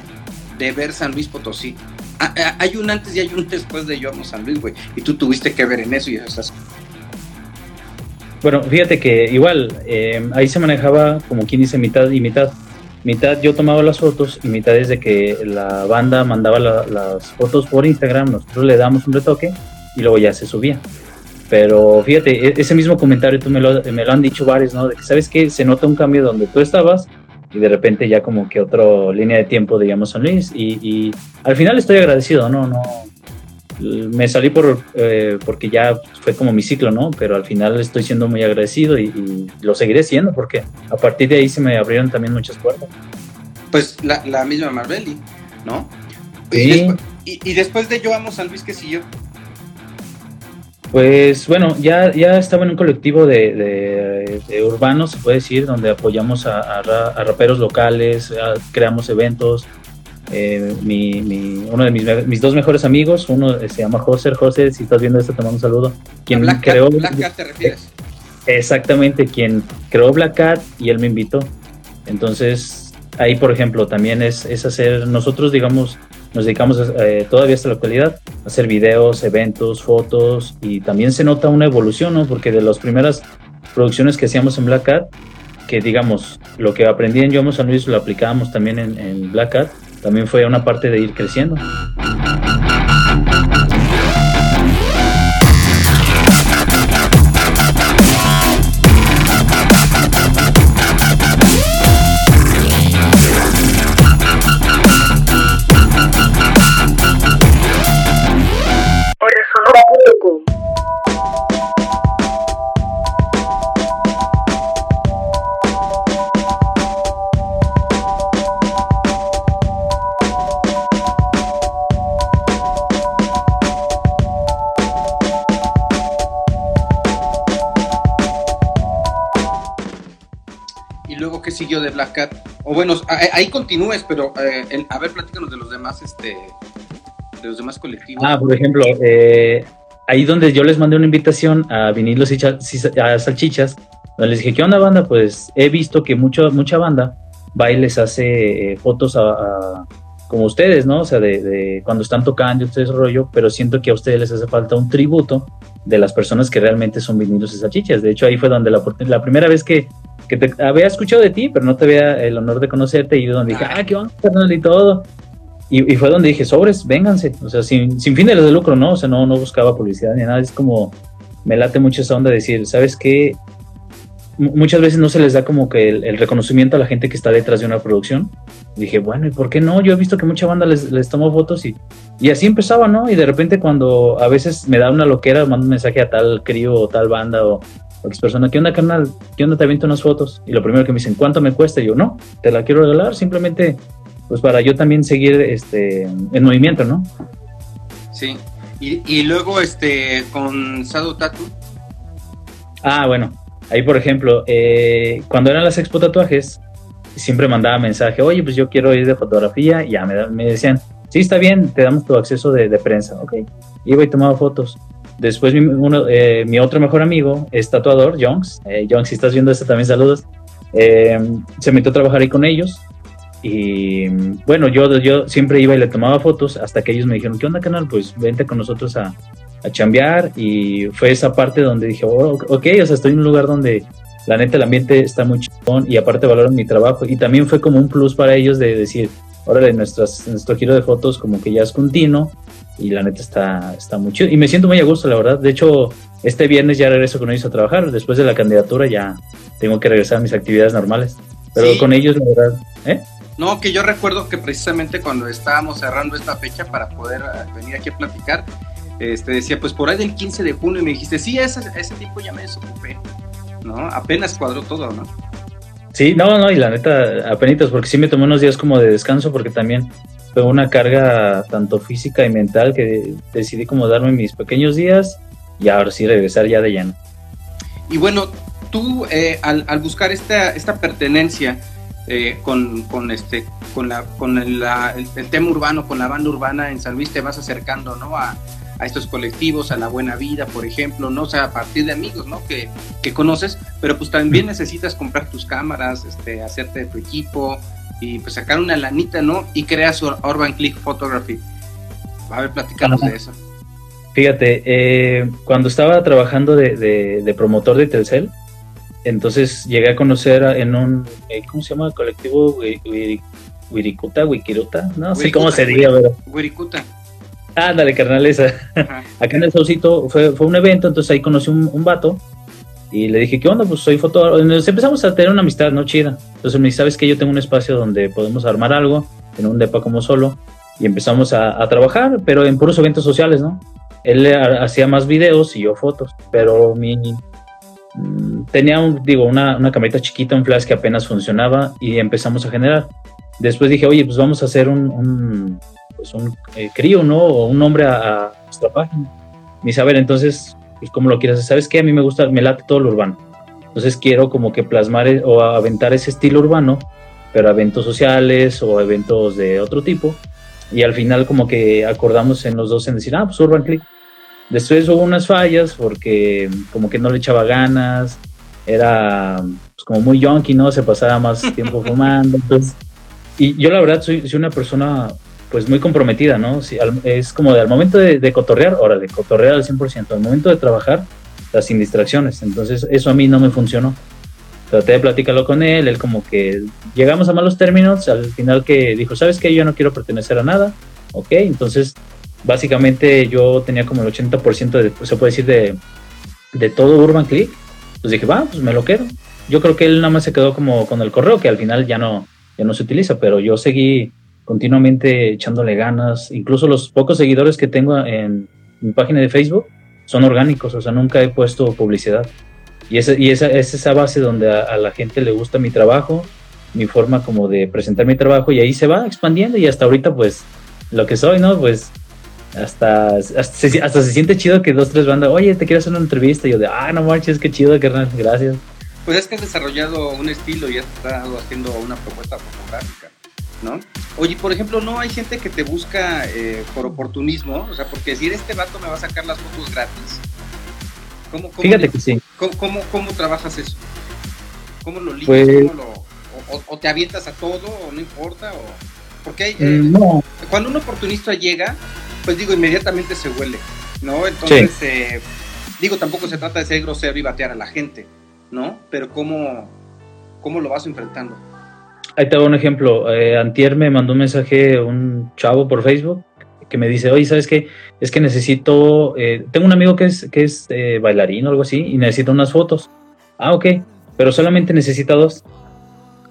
[SPEAKER 2] de ver San Luis Potosí. Ah, ah, hay un antes y hay un después de Yo amo San Luis, güey. Y tú tuviste que ver en eso y estás.
[SPEAKER 3] Bueno, fíjate que igual, eh, ahí se manejaba como quien dice mitad y mitad. Mitad yo tomaba las fotos y mitad es de que la banda mandaba las fotos por Instagram, nosotros le damos un retoque y luego ya se subía. Pero fíjate, e-, ese mismo comentario tú me lo, me lo han dicho varios, ¿no? De que, ¿sabes qué? Se nota un cambio donde tú estabas y de repente ya como que otra línea de tiempo, digamos, San Luis. Y, y al final estoy agradecido, ¿no? no me salí por eh, porque ya fue como mi ciclo, ¿no? Pero al final estoy siendo muy agradecido y, lo seguiré siendo porque a partir de ahí se me abrieron también muchas puertas.
[SPEAKER 2] Pues la, la misma Marbelli, ¿no? Sí. Y después, y, después de Yo Amo San Luis, ¿qué siguió?
[SPEAKER 3] Pues bueno, ya, ya estaba en un colectivo de, urbanos, se puede decir, donde apoyamos a, raperos locales, creamos eventos. Eh, mi, uno de mis, dos mejores amigos, uno se llama José. José, si estás viendo esto, te mando un saludo.
[SPEAKER 2] Quien Black creó, Black Cat te refieres.
[SPEAKER 3] Exactamente, quien creó Black Cat y él me invitó. Entonces, ahí, por ejemplo, también es, es hacer, nosotros, digamos, nos dedicamos eh, todavía hasta la actualidad a hacer videos, eventos, fotos y también se nota una evolución, ¿no? Porque de las primeras producciones que hacíamos en Black Cat, que digamos, lo que aprendí en Yomo San Luis lo aplicábamos también en, en Black Cat, también fue una parte de ir creciendo.
[SPEAKER 2] Siguió de Black Cat? O bueno, ahí continúes, pero eh, a ver, platícanos de los demás, este, de los demás colectivos.
[SPEAKER 3] Ah, por ejemplo, eh, ahí donde yo les mandé una invitación a vinilos y a salchichas, donde les dije, ¿qué onda banda? Pues he visto que mucho, mucha banda va y les hace eh, fotos a, como ustedes, ¿no? O sea, de, cuando están tocando y todo ese rollo, pero siento que a ustedes les hace falta un tributo de las personas que realmente son vinilos y salchichas. De hecho, ahí fue donde la, la primera vez que que te había escuchado de ti, pero no te había el honor de conocerte y donde dije, ah, qué onda, y todo. Y, fue donde dije, sobres, vénganse, o sea, sin, sin fines de lucro, ¿no? O sea, no, no buscaba publicidad ni nada, es como, me late mucho esa onda de decir, ¿sabes qué? muchas veces no se les da como que el, reconocimiento a la gente que está detrás de una producción. dije, bueno, ¿y por qué no? Yo he visto que mucha banda les, les tomó fotos y, y así empezaba, ¿no? Y de repente cuando a veces me da una loquera, mando un mensaje a tal crío o tal banda o, X persona, ¿qué onda, carnal? ¿Qué onda? Te aviento unas fotos. Y lo primero que me dicen, ¿cuánto me cuesta? Y yo, no, te la quiero regalar, simplemente, pues para yo también seguir este, en movimiento, ¿no?
[SPEAKER 2] Sí. Y, luego, este, con Sado Tatu.
[SPEAKER 3] Ah, bueno. Ahí, por ejemplo, eh, cuando eran las expo tatuajes, siempre mandaba mensaje, oye, pues yo quiero ir de fotografía. Y ya me, me decían, sí, está bien, te damos tu acceso de, de prensa. Ok. Iba y tomaba fotos Después eh, mi otro mejor amigo es tatuador, Jonks. Eh, si estás viendo esto también saludos. Eh, se metió a trabajar ahí con ellos. Y bueno, yo, yo siempre iba y le tomaba fotos hasta que ellos me dijeron, ¿qué onda, canal? Pues vente con nosotros a, a chambear. Y fue esa parte donde dije, oh, ok, o sea, estoy en un lugar donde la neta el ambiente está muy chingón y aparte valoran mi trabajo. Y también fue como un plus para ellos de decir, órale, nuestras, nuestro giro de fotos como que ya es continuo y la neta está, está muy chido. Y me siento muy a gusto, la verdad. De hecho, este viernes ya regreso con ellos a trabajar. Después de la candidatura ya tengo que regresar a mis actividades normales. Pero con ellos, la verdad, ¿eh?
[SPEAKER 2] No, que yo recuerdo que precisamente cuando estábamos cerrando esta fecha para poder eh, venir aquí a platicar, este, decía, pues por ahí del 15 de junio, y me dijiste, sí, ese, ese tiempo ya me desocupé, ¿no? Apenas cuadró todo, ¿no?
[SPEAKER 3] Sí, no, no, y la neta, apenas, porque sí me tomé unos días como de descanso, porque también fue una carga tanto física y mental que decidí como darme mis pequeños días y ahora sí regresar ya de lleno.
[SPEAKER 2] Y bueno, tú eh, al, buscar esta, esta pertenencia eh, con, con, este, con, la, con el, tema urbano, con la banda urbana en San Luis, te vas acercando ¿no? a, a estos colectivos, a la buena vida, por ejemplo, ¿no? O sea, a partir de amigos, ¿no? Que, que conoces, pero pues también necesitas comprar tus cámaras, este, hacerte tu equipo, y pues sacar una lanita, ¿no? Y crea su Urban Click Photography. A ver, platicamos de eso.
[SPEAKER 3] Fíjate, eh, cuando estaba trabajando de, promotor de Telcel, entonces llegué a conocer en un, eh, ¿cómo se llama? Colectivo Wirikuta, Wikiruta, no sé cómo se diga, pero...
[SPEAKER 2] Wirikuta.
[SPEAKER 3] Ándale, carnal, esa. Acá en el Saucito fue, fue un evento, entonces ahí conocí un, un vato y le dije, ¿qué onda? Pues soy fotógrafo. Entonces empezamos a tener una amistad, ¿no? Chida. Entonces me dice, ¿sabes que Yo tengo un espacio donde podemos armar algo, en un depa como solo. Y empezamos a, trabajar, pero en puros eventos sociales, ¿no? Él hacía más videos y yo fotos, pero mi... Mm, tenía, un, digo, una, una camarita chiquita, un flash que apenas funcionaba y empezamos a generar. Después dije, oye, pues vamos a hacer un, un pues un eh, crío, ¿no? O un nombre a, nuestra página. Me dice, a ver, entonces pues cómo lo quieres. ¿Sabes qué? A mí me gusta, me late todo lo urbano. Entonces quiero como que plasmar e, o aventar ese estilo urbano, pero a eventos sociales o eventos de otro tipo. Y al final como que acordamos en los dos en decir, ah, pues Urban Click. Después hubo unas fallas porque como que no le echaba ganas, era pues, como muy yonky, ¿no? Se pasaba más tiempo fumando. Entonces, y yo la verdad soy, soy una persona pues muy comprometida, ¿no? es como de, al momento de, de cotorrear, órale, cotorrear al 100%, al momento de trabajar, las sin distracciones. Entonces eso a mí no me funcionó. Traté de platicarlo con él, él como que llegamos a malos términos, al final que dijo, ¿sabes qué? Yo no quiero pertenecer a nada, ok, entonces básicamente yo tenía como el 80% de, se puede decir, de, de todo Urban Click, pues dije, va, pues me lo quedo. Yo creo que él nada más se quedó como con el correo, que al final ya no, ya no se utiliza, pero yo seguí continuamente echándole ganas. Incluso los pocos seguidores que tengo en mi página de Facebook son orgánicos, o sea, nunca he puesto publicidad. Y, esa, y esa, es esa base donde a, la gente le gusta mi trabajo, mi forma como de presentar mi trabajo, y ahí se va expandiendo y hasta ahorita pues lo que soy, ¿no? Pues hasta, hasta, se, hasta se siente chido que dos, tres bandas, oye, te quiero hacer una entrevista, y yo de, ah, no marches, qué chido, gracias.
[SPEAKER 2] Pues es que has desarrollado un estilo y has estado haciendo una propuesta fotográfica. ¿No? Oye, por ejemplo, no hay gente que te busca eh, por oportunismo, o sea, porque decir este vato me va a sacar las fotos gratis.
[SPEAKER 3] ¿Cómo, Fíjate que sí.
[SPEAKER 2] ¿cómo, cómo, trabajas eso? ¿Cómo lo ligas? Pues o, te avientas a todo o no importa? O, porque eh, mm, cuando un oportunista llega, pues digo, inmediatamente se huele, ¿no? Entonces, eh, digo, tampoco se trata de ser grosero y batear a la gente, ¿no? Pero ¿cómo, cómo lo vas enfrentando?
[SPEAKER 3] Ahí te hago un ejemplo. Eh, Antier me mandó un mensaje un chavo por Facebook que me dice, oye, ¿sabes qué? Es que necesito, eh, tengo un amigo que es, que es eh, bailarín o algo así y necesita unas fotos. Ah, ok, pero solamente necesita dos.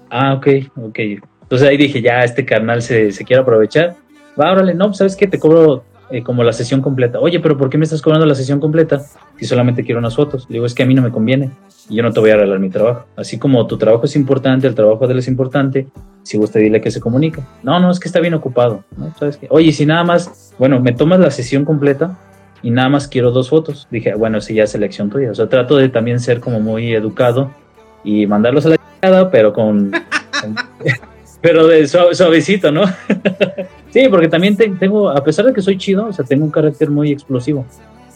[SPEAKER 3] Ah, ok, ok. Entonces ahí dije, ya, este carnal se, se quiere aprovechar. Va, órale, no, pues, ¿sabes qué? Te cobro eh, como la sesión completa. Oye, pero ¿por qué me estás cobrando la sesión completa si solamente quiero unas fotos? Le digo, es que a mí no me conviene y yo no te voy a arreglar mi trabajo. Así como tu trabajo es importante, el trabajo de él es importante, si gusta dile que se comunica. No, no, es que está bien ocupado. Oye, si nada más, bueno, me tomas la sesión completa y nada más quiero dos fotos. Dije, bueno, si ya es elección tuya. O sea, trato de también ser como muy educado y mandarlos a la pero con, pero de suavecito, ¿no? Sí, porque también tengo, a pesar de que soy chido, o sea, tengo un carácter muy explosivo,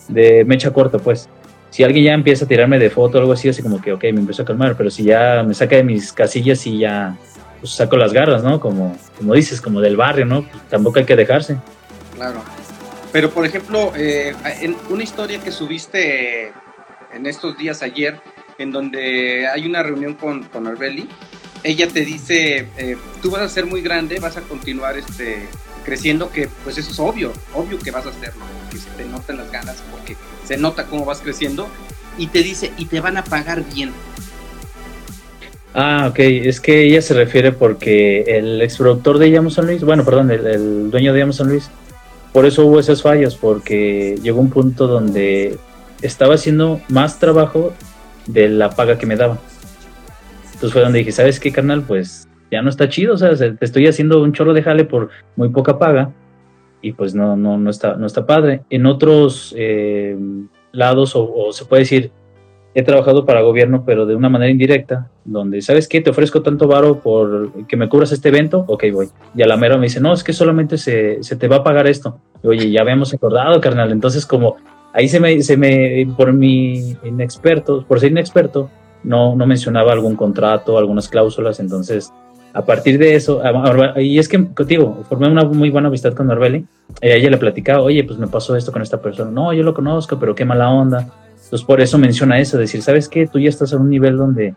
[SPEAKER 3] de mecha corta, pues. Si alguien ya empieza a tirarme de foto o algo así, así como que, ok, me empiezo a calmar, pero si ya me saca de mis casillas y ya pues, saco las garras, ¿no? Como, como dices, como del barrio, ¿no? Pues, tampoco hay que dejarse.
[SPEAKER 2] Claro. Pero, por ejemplo, eh, en una historia que subiste en estos días ayer, en donde hay una reunión con, con Arbeli, ella te dice, eh, tú vas a ser muy grande, vas a continuar este, creciendo, que pues eso es obvio, obvio que vas a hacerlo, porque se te notan las ganas, porque se nota cómo vas creciendo, y te dice, y te van a pagar bien.
[SPEAKER 3] Ah, ok, es que ella se refiere porque el exproductor de San Luis, bueno, perdón, el, dueño de San Luis, por eso hubo esas fallas, porque llegó un punto donde estaba haciendo más trabajo de la paga que me daba. Entonces fue donde dije, ¿sabes qué, carnal? Pues ya no está chido, o sea, te estoy haciendo un chorro de jale por muy poca paga y pues no, no, no, está, no está padre. En otros eh, lados, o, se puede decir, he trabajado para gobierno, pero de una manera indirecta, donde, ¿sabes qué? Te ofrezco tanto varo por que me cubras este evento, ok, voy. Y a la mera me dice, no, es que solamente se, se te va a pagar esto. Oye, ya habíamos acordado, carnal. Entonces, como ahí se me, se me por mi inexperto, por ser inexperto, no, no mencionaba algún contrato, algunas cláusulas, entonces a partir de eso, y es que, contigo, formé una muy buena amistad con Norbeli. Eh, ella le platicaba, oye, pues me pasó esto con esta persona. No, yo lo conozco, pero qué mala onda. Entonces, por eso menciona eso, decir, ¿sabes qué? Tú ya estás en un nivel donde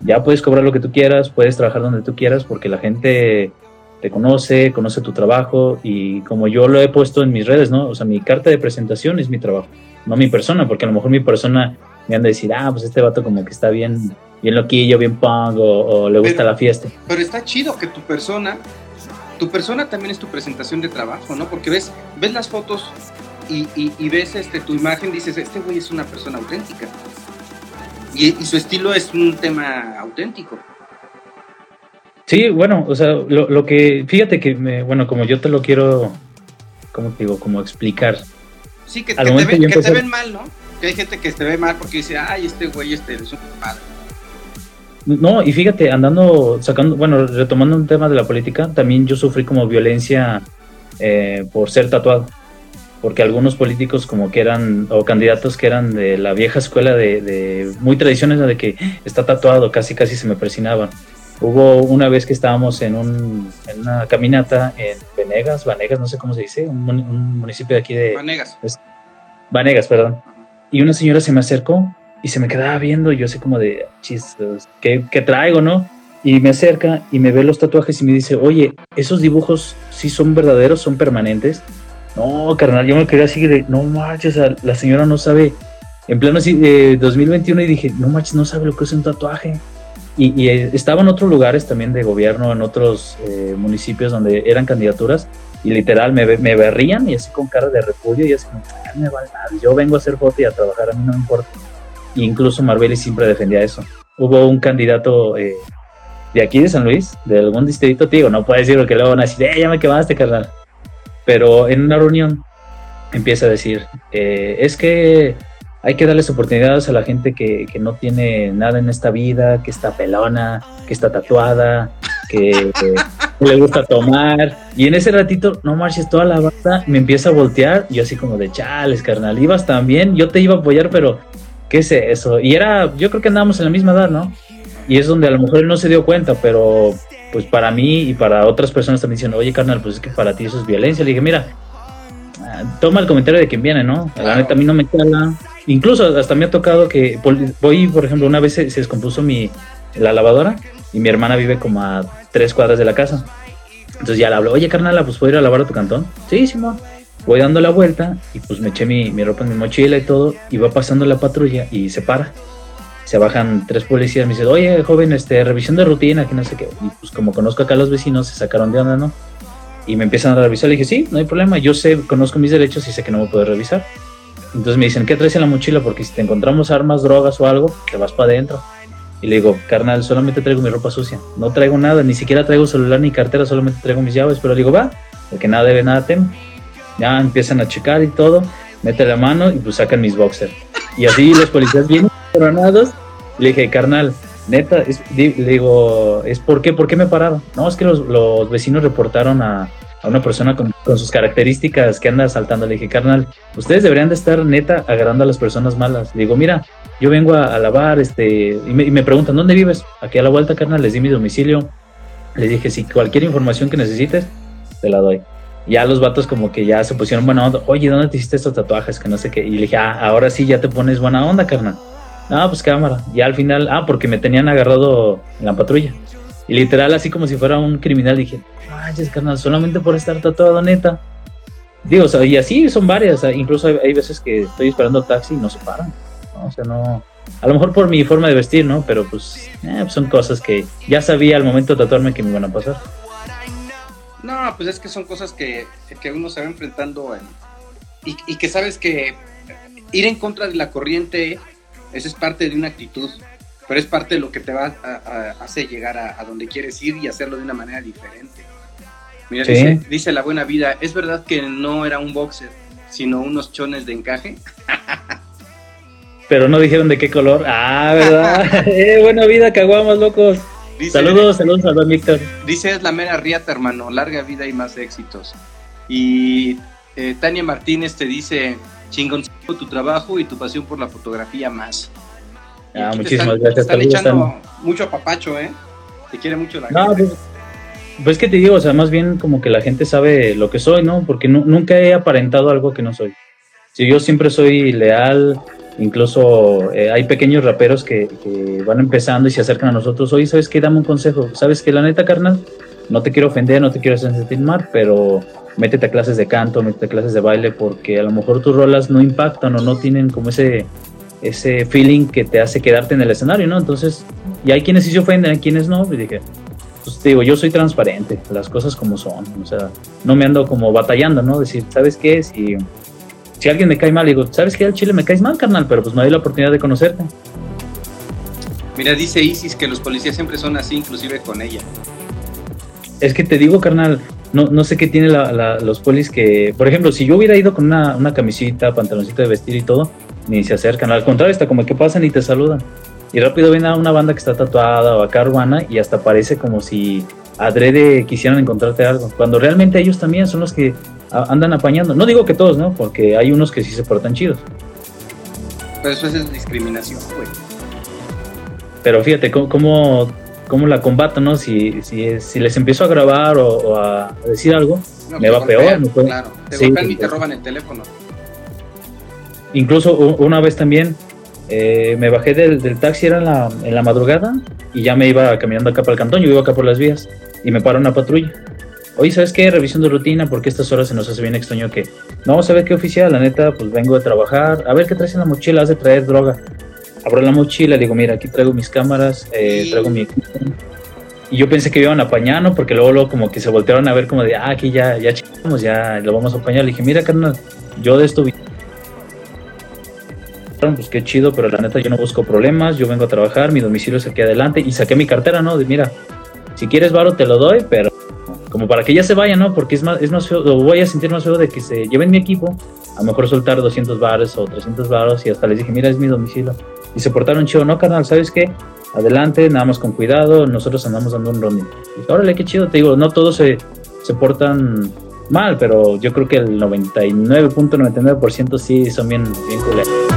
[SPEAKER 3] ya puedes cobrar lo que tú quieras, puedes trabajar donde tú quieras, porque la gente te conoce, conoce tu trabajo, y como yo lo he puesto en mis redes, ¿no? O sea, mi carta de presentación es mi trabajo, no mi persona, porque a lo mejor mi persona me han de decir, ah, pues este vato como que está bien bien loquillo, bien punk o, le gusta la fiesta.
[SPEAKER 2] Pero está chido que tu persona, tu persona también es tu presentación de trabajo, ¿no? Porque ves, ves las fotos y, y, ves este, tu imagen, dices, este güey es una persona auténtica. Y, su estilo es un tema auténtico.
[SPEAKER 3] Sí, bueno, o sea, lo, lo que, fíjate que, me, bueno, como yo te lo quiero, ¿cómo te digo? Como explicar.
[SPEAKER 2] Sí, que, te, ven mal, ¿no? Que hay gente que te ve mal porque dice, ay, este güey este es un padre.
[SPEAKER 3] No, y fíjate, andando, sacando, bueno, retomando un tema de la política, también yo sufrí como violencia eh, por ser tatuado porque algunos políticos como que eran, o candidatos que eran de la vieja escuela de, muy tradiciones, de que está tatuado, casi casi se me persinaban. Hubo una vez que estábamos en, un, en una caminata en Venegas, Vanegas, no sé cómo se dice, un, municipio de aquí de...
[SPEAKER 2] Vanegas.
[SPEAKER 3] Vanegas, perdón. Y una señora se me acercó y se me quedaba viendo, yo así como de, chistos, ¿qué, ¿qué traigo, no? Y me acerca y me ve los tatuajes y me dice, oye, ¿esos dibujos sí son verdaderos, son permanentes? No, carnal, yo me quedé así de, no manches, la señora no sabe, en pleno eh, 2021 y dije, no manches, no sabe lo que es un tatuaje. Y, y eh, otros lugares también de gobierno, en otros eh, municipios donde eran candidaturas y literal me, me berrían y así con cara de repudio y así como, ah, me vale yo vengo a hacer foto y a trabajar, a mí no me importa. E incluso Marbelli siempre defendía eso. Hubo un candidato eh, de aquí de San Luis, de algún distrito, tío, no puede decir que luego van a decir, eh, ya me quemaste, carnal pero en una reunión empieza a decir, eh, es que hay que darles oportunidades a la gente que, que, no tiene nada en esta vida, que está pelona, que está tatuada, que, le gusta tomar. Y en ese ratito, no marches, toda la banda me empieza a voltear. Yo así como de, chales, carnal, ibas también, yo te iba a apoyar, pero ¿qué es eso? Y era, yo creo que andábamos en la misma edad, ¿no? Y es donde a lo mejor él no se dio cuenta, pero pues para mí y para otras personas también dicen, oye, carnal, pues es que para ti eso es violencia. Le dije, mira, ah, toma el comentario de quien viene, ¿no? La neta a mí no me cala. Incluso hasta me ha tocado que voy, por ejemplo, una vez se, descompuso mi, la lavadora y mi hermana vive como a tres cuadras de la casa. Entonces ya le hablo, oye, carnal, pues puedo ir a lavar a tu cantón. Sí, sí, Voy dando la vuelta y pues me eché mi, mi ropa en mi mochila y todo y va pasando la patrulla y se para se bajan tres policías, me dicen, oye, joven, este, revisión de rutina, que no sé qué. Y pues como conozco acá a los vecinos, se sacaron de onda, ¿no? Y me empiezan a revisar. Le dije, sí, no hay problema, yo sé, conozco mis derechos y sé que no me puedes revisar. Entonces me dicen, ¿qué traes en la mochila? Porque si te encontramos armas, drogas o algo, te vas para adentro. Y le digo, carnal, solamente traigo mi ropa sucia. No traigo nada, ni siquiera traigo celular ni cartera, solamente traigo mis llaves. Pero le digo, va, porque nada debe, nada teme. Ya empiezan a checar y todo, mete la mano y pues sacan mis boxers. Y así los policías vienen coronados. Le dije, carnal, neta, es, le digo, ¿es por qué? ¿Por qué me pararon? No, es que los, los vecinos reportaron a, a una persona con, con, sus características que anda asaltando. Le dije, carnal, ustedes deberían de estar neta agarrando a las personas malas. Le digo, mira, yo vengo a, lavar, este, y me, preguntan, ¿dónde vives? Aquí a la vuelta, carnal, les di mi domicilio. Les dije, si cualquier información que necesites, te la doy. Ya los vatos como que ya se pusieron buena onda. Oye, ¿dónde te hiciste estos tatuajes? Que no sé qué. Y le dije, ah, ahora sí ya te pones buena onda, carnal. Ah, pues cámara. Y al final, ah, porque me tenían agarrado en la patrulla. Y literal, así como si fuera un criminal, dije, manches, carnal, solamente por estar tatuado, neta. Digo, o sea, y así son varias. incluso hay, veces que estoy esperando taxi y no se paran. O sea, no. A lo mejor por mi forma de vestir, ¿no? Pero pues, eh, pues son cosas que ya sabía al momento de tatuarme que me iban a pasar.
[SPEAKER 2] No, pues es que son cosas que, que uno se va enfrentando y, y que sabes que ir en contra de la corriente esa es parte de una actitud, pero es parte de lo que te va a, hacer llegar a, donde quieres ir y hacerlo de una manera diferente. Mira, dice, la buena vida, ¿es verdad que no era un boxer, sino unos chones de encaje?
[SPEAKER 3] pero no dijeron de qué color. Ah, ¿verdad? eh, buena vida, caguamos, locos. saludos, saludos a don Víctor.
[SPEAKER 2] Dice, es la mera riata, hermano, larga vida y más éxitos. Y eh, Tania Martínez te dice, chingón tu trabajo y tu pasión por la fotografía más.
[SPEAKER 3] Ah, muchísimas gracias.
[SPEAKER 2] Te están echando mucho papacho, ¿eh? Te quiere mucho la no,
[SPEAKER 3] gente. Pues, pues que te digo, o sea, más bien como que la gente sabe lo que soy, ¿no? Porque nunca he aparentado algo que no soy. Si yo siempre soy leal, incluso eh, hay pequeños raperos que, que, van empezando y se acercan a nosotros, oye, ¿sabes qué? Dame un consejo. ¿Sabes qué? La neta, carnal, no te quiero ofender, no te quiero hacer sentir mal, pero métete a clases de canto, métete a clases de baile, porque a lo mejor tus rolas no impactan o no tienen como ese, ese feeling que te hace quedarte en el escenario, ¿no? Entonces, y hay quienes sí se ofenden, hay quienes no, y dije, pues te digo, yo soy transparente, las cosas como son, o sea, no me ando como batallando, ¿no? Decir, ¿sabes qué? Si, si alguien me cae mal, digo, ¿sabes qué? Al chile me caes mal, carnal, pero pues me doy la oportunidad de conocerte.
[SPEAKER 2] Mira, dice Isis que los policías siempre son así, inclusive con ella.
[SPEAKER 3] Es que te digo, carnal, no, no sé qué tiene los polis que, por ejemplo, si yo hubiera ido con una, una camisita, pantaloncito de vestir y todo, ni se acercan. Al contrario, está como que pasan y te saludan. Y rápido ven a una banda que está tatuada o acá urbana y hasta parece como si adrede quisieran encontrarte algo. Cuando realmente ellos también son los que andan apañando. No digo que todos, ¿no? Porque hay unos que sí se portan chidos.
[SPEAKER 2] Pero eso es discriminación, güey.
[SPEAKER 3] Pero fíjate cómo, cómo, la combato, ¿no? Si, si, si, les empiezo a grabar o, a decir algo, me va peor.
[SPEAKER 2] Claro, te golpean y te roban el teléfono.
[SPEAKER 3] Incluso una vez también eh, me bajé del, taxi, era en la, en la madrugada, y ya me iba caminando acá para el cantón, yo iba acá por las vías, y me para una patrulla. Oye, ¿sabes qué? Revisión de rutina, porque estas horas se nos hace bien extraño que... No, vamos a ver qué oficial, la neta, pues vengo a trabajar. A ver qué traes en la mochila, has de traer droga. Abro la mochila, le digo, mira, aquí traigo mis cámaras, eh, traigo mi equipo. Y yo pensé que iban a apañar, ¿no? Porque luego, luego como que se voltearon a ver como de, ah, aquí ya, ya chingamos, ya lo vamos a apañar. Le dije, mira, carnal, yo de esto pues qué chido, pero la neta yo no busco problemas, yo vengo a trabajar, mi domicilio es aquí adelante y saqué mi cartera, ¿no? De mira, si quieres varo te lo doy, pero como para que ya se vaya, ¿no? Porque es más, es más feo, voy a sentir más feo de que se lleven mi equipo, a lo mejor soltar 200 bares o 300 baros y hasta les dije, mira, es mi domicilio. Y se portaron chido, no, carnal, ¿sabes qué? Adelante, nada más con cuidado, nosotros andamos dando un running. Y órale, qué chido, te digo, no todos se, se portan mal, pero yo creo que el 99.99% sí son bien, bien culeros.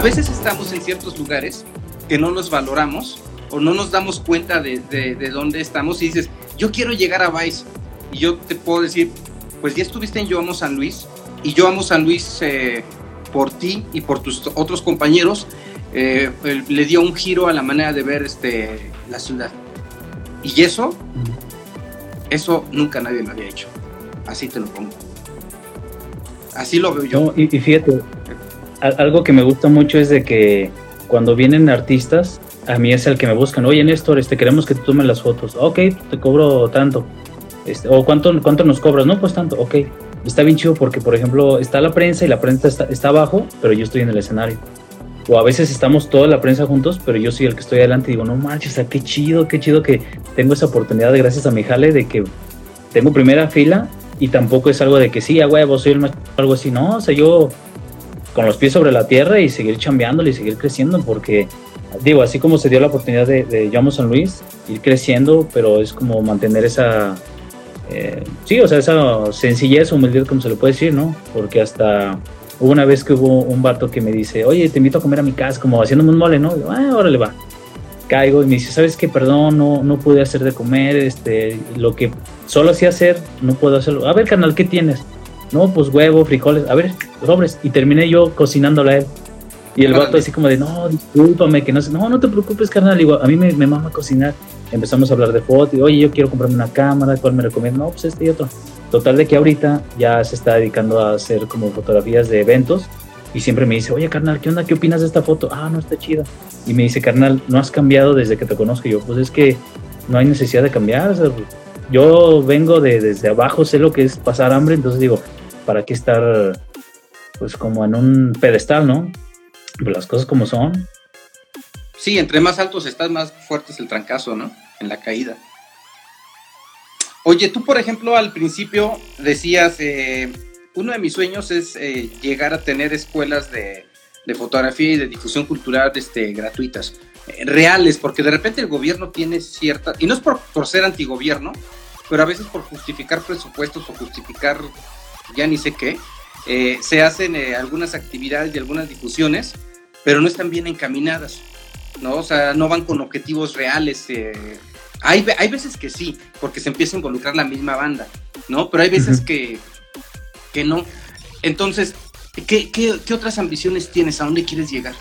[SPEAKER 2] A veces estamos en ciertos lugares que no nos valoramos o no nos damos cuenta de, dónde estamos y dices, yo quiero llegar a Vice. Y yo te puedo decir, pues ya estuviste en Yo Amo San Luis y Yo Amo San Luis eh, por ti y por tus otros compañeros eh, le dio un giro a la manera de ver este, la ciudad. Y eso, eso nunca nadie lo había hecho. Así te lo pongo. Así lo veo yo.
[SPEAKER 3] y, y fíjate, algo que me gusta mucho es de que cuando vienen artistas, a mí es el que me buscan, oye Néstor, este, queremos que te tomen las fotos, ok, te cobro tanto, este, o cuánto, cuánto nos cobras, no, pues tanto, ok, está bien chido porque, por ejemplo, está la prensa y la prensa está, está abajo, pero yo estoy en el escenario. O a veces estamos toda la prensa juntos, pero yo soy el que estoy adelante y digo, no manches, qué chido, qué chido que tengo esa oportunidad, gracias a mi jale, de que tengo primera fila y tampoco es algo de que sí, a huevo, soy el más, algo así, no, o sea, yo con los pies sobre la tierra y seguir chambeándole y seguir creciendo, porque digo, así como se dio la oportunidad de, de Llamo San Luis, ir creciendo, pero es como mantener esa, eh, sí, o sea, esa sencillez, humildad, como se le puede decir, ¿no? Porque hasta hubo una vez que hubo un vato que me dice, oye, te invito a comer a mi casa, como haciéndome un mole, ¿no? Y ah, órale, va. Caigo y me dice, ¿sabes qué? Perdón, no, no pude hacer de comer, este, lo que solo hacía hacer, no puedo hacerlo. A ver, canal, ¿qué tienes? No, pues huevo, frijoles, a ver, sobres. Y terminé yo cocinándole a él. Y el vato así como de, no, discúlpame, que no sé, no, no te preocupes, carnal. Digo, a mí me, me mama cocinar. Empezamos a hablar de fotos, y oye, yo quiero comprarme una cámara, ¿cuál me recomiendo? No, pues este y otro. Total de que ahorita ya se está dedicando a hacer como fotografías de eventos y siempre me dice, oye, carnal, ¿qué onda? ¿Qué opinas de esta foto? Ah, no, está chida. Y me dice, carnal, ¿no has cambiado desde que te conozco? Y yo, pues es que no hay necesidad de cambiar. yo vengo de, desde abajo, sé lo que es pasar hambre, entonces digo, ¿para qué estar pues como en un pedestal, ¿no? Pues las cosas como son.
[SPEAKER 2] Sí, entre más altos estás, más fuerte es el trancazo, ¿no? En la caída. Oye, tú por ejemplo al principio decías, eh, uno de mis sueños es eh, llegar a tener escuelas de, fotografía y de difusión cultural este, gratuitas, eh, reales, porque de repente el gobierno tiene cierta, y no es por ser antigobierno, pero a veces por justificar presupuestos o justificar ya ni sé qué, eh, se hacen eh, algunas actividades y algunas difusiones, pero no están bien encaminadas, ¿no? O sea, no van con objetivos reales. Eh. Hay, hay veces que sí, porque se empieza a involucrar la misma banda, ¿no? Pero hay veces que, que no. Entonces, ¿qué, ¿qué, otras ambiciones tienes? ¿A dónde quieres llegar?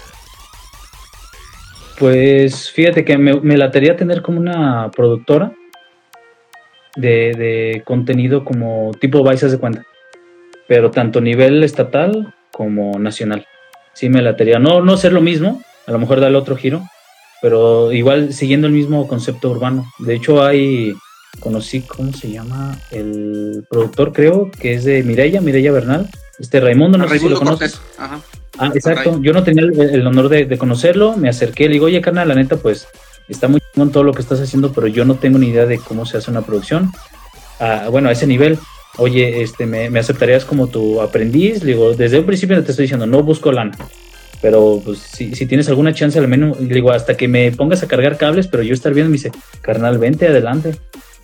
[SPEAKER 3] Pues fíjate que me, me latería tener como una productora de, de contenido como tipo Vice de cuenta pero tanto a nivel estatal como nacional. Sí me latería. No, no ser lo mismo, a lo mejor darle otro giro, pero igual siguiendo el mismo concepto urbano. De hecho, hay, conocí, ¿cómo se llama? El productor, creo, que es de Mireya, Mireya Bernal. Este Raimundo, no sé si lo conoces. Ajá. Ah, exacto. Yo no tenía el, honor de, conocerlo, me acerqué, le digo, oye, carnal, la neta, pues está muy bien todo lo que estás haciendo, pero yo no tengo ni idea de cómo se hace una producción. Ah, bueno, a ese nivel, oye, este, me, aceptarías como tu aprendiz? Le digo, desde un principio te estoy diciendo, no busco lana, pero pues si, si tienes alguna chance al menos, digo, hasta que me pongas a cargar cables, pero yo estar viendo, me dice, carnal, vente adelante.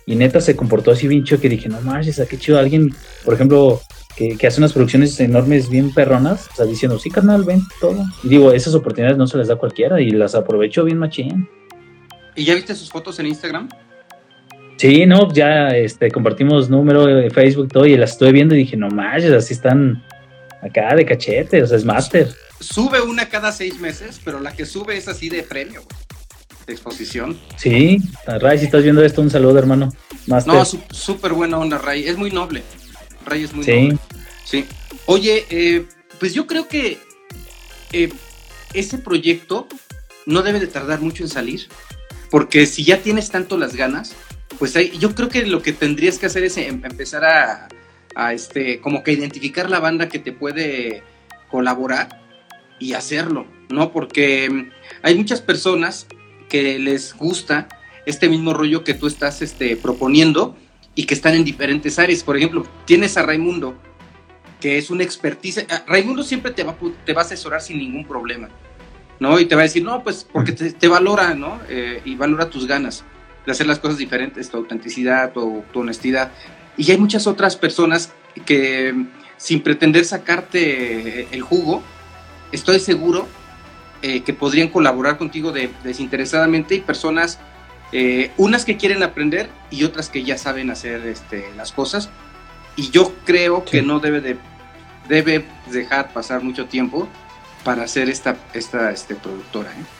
[SPEAKER 3] Y neta se comportó así bien chido que dije, no manches, qué chido alguien, por ejemplo, que, hace unas producciones enormes, bien perronas, o sea, diciendo, sí, carnal, ven todo. Y digo, esas oportunidades no se las da cualquiera y las aprovecho bien machín.
[SPEAKER 2] ¿Y ya viste sus fotos en Instagram?
[SPEAKER 3] Sí, no, ya este, compartimos número de Facebook todo y las estoy viendo y dije, no manches, así están acá de cachete, o sea, es máster.
[SPEAKER 2] Sube una cada seis meses, pero la que sube es así de premio, de exposición.
[SPEAKER 3] Sí, Ray, si estás viendo esto, un saludo, hermano.
[SPEAKER 2] Master. No, súper buena onda, Ray, es muy noble. Ray es muy sí. noble. Sí. Oye, eh, pues yo creo que eh, ese proyecto no debe de tardar mucho en salir, porque si ya tienes tanto las ganas, pues yo creo que lo que tendrías que hacer es em, empezar a, este, como que identificar la banda que te puede colaborar y hacerlo, ¿no? Porque em, hay muchas personas que les gusta este mismo rollo que tú estás este, proponiendo y que están en diferentes áreas. Por ejemplo, tienes a Raimundo, que es una expertise. Raimundo siempre te va, te va a asesorar sin ningún problema, ¿no? Y te va a decir, no, pues porque te, valora, ¿no? Eh, y valora tus ganas de hacer las cosas diferentes, tu autenticidad, tu, honestidad. Y hay muchas otras personas que sin pretender sacarte el jugo, estoy seguro eh, que podrían colaborar contigo desinteresadamente y personas, eh, unas que quieren aprender y otras que ya saben hacer este, las cosas. Y yo creo que no debe de debe dejar pasar mucho tiempo para hacer esta, esta este, productora. ¿eh?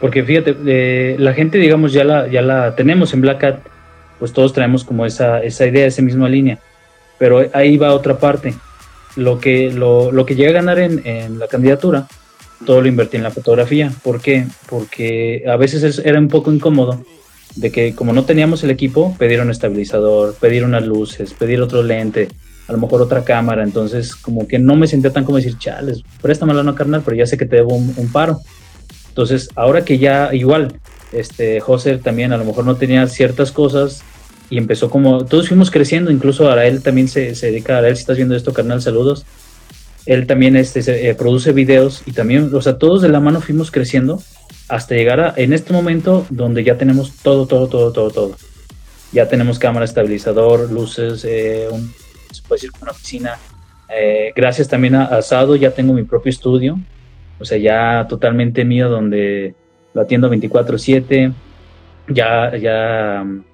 [SPEAKER 3] Porque fíjate, la gente, digamos, ya la, ya la tenemos en Black Cat, pues todos traemos como esa, esa idea, esa misma línea. Pero ahí va otra parte. Lo que, lo, lo que llega a ganar en, en, la candidatura, todo lo invertí en la fotografía. ¿Por qué? Porque a veces era un poco incómodo de que como no teníamos el equipo, pedir un estabilizador, pedir unas luces, pedir otro lente, a lo mejor otra cámara. Entonces, como que no me sentía tan como decir, chales, préstamela no carnal, pero ya sé que te debo un paro. Entonces, ahora que ya igual, este, José también a lo mejor no tenía ciertas cosas y empezó como, todos fuimos creciendo, incluso ahora él también se, se dedica, a él si estás viendo esto, carnal, saludos. Él también este, se, eh, produce videos y también, o sea, todos de la mano fuimos creciendo hasta llegar a, en este momento donde ya tenemos todo, todo, todo, todo, todo. Ya tenemos cámara estabilizador, luces, eh, un, se puede decir una oficina. Eh, gracias también a Asado, ya tengo mi propio estudio o sea, ya totalmente mío donde lo atiendo 24/7, ya, ya mm,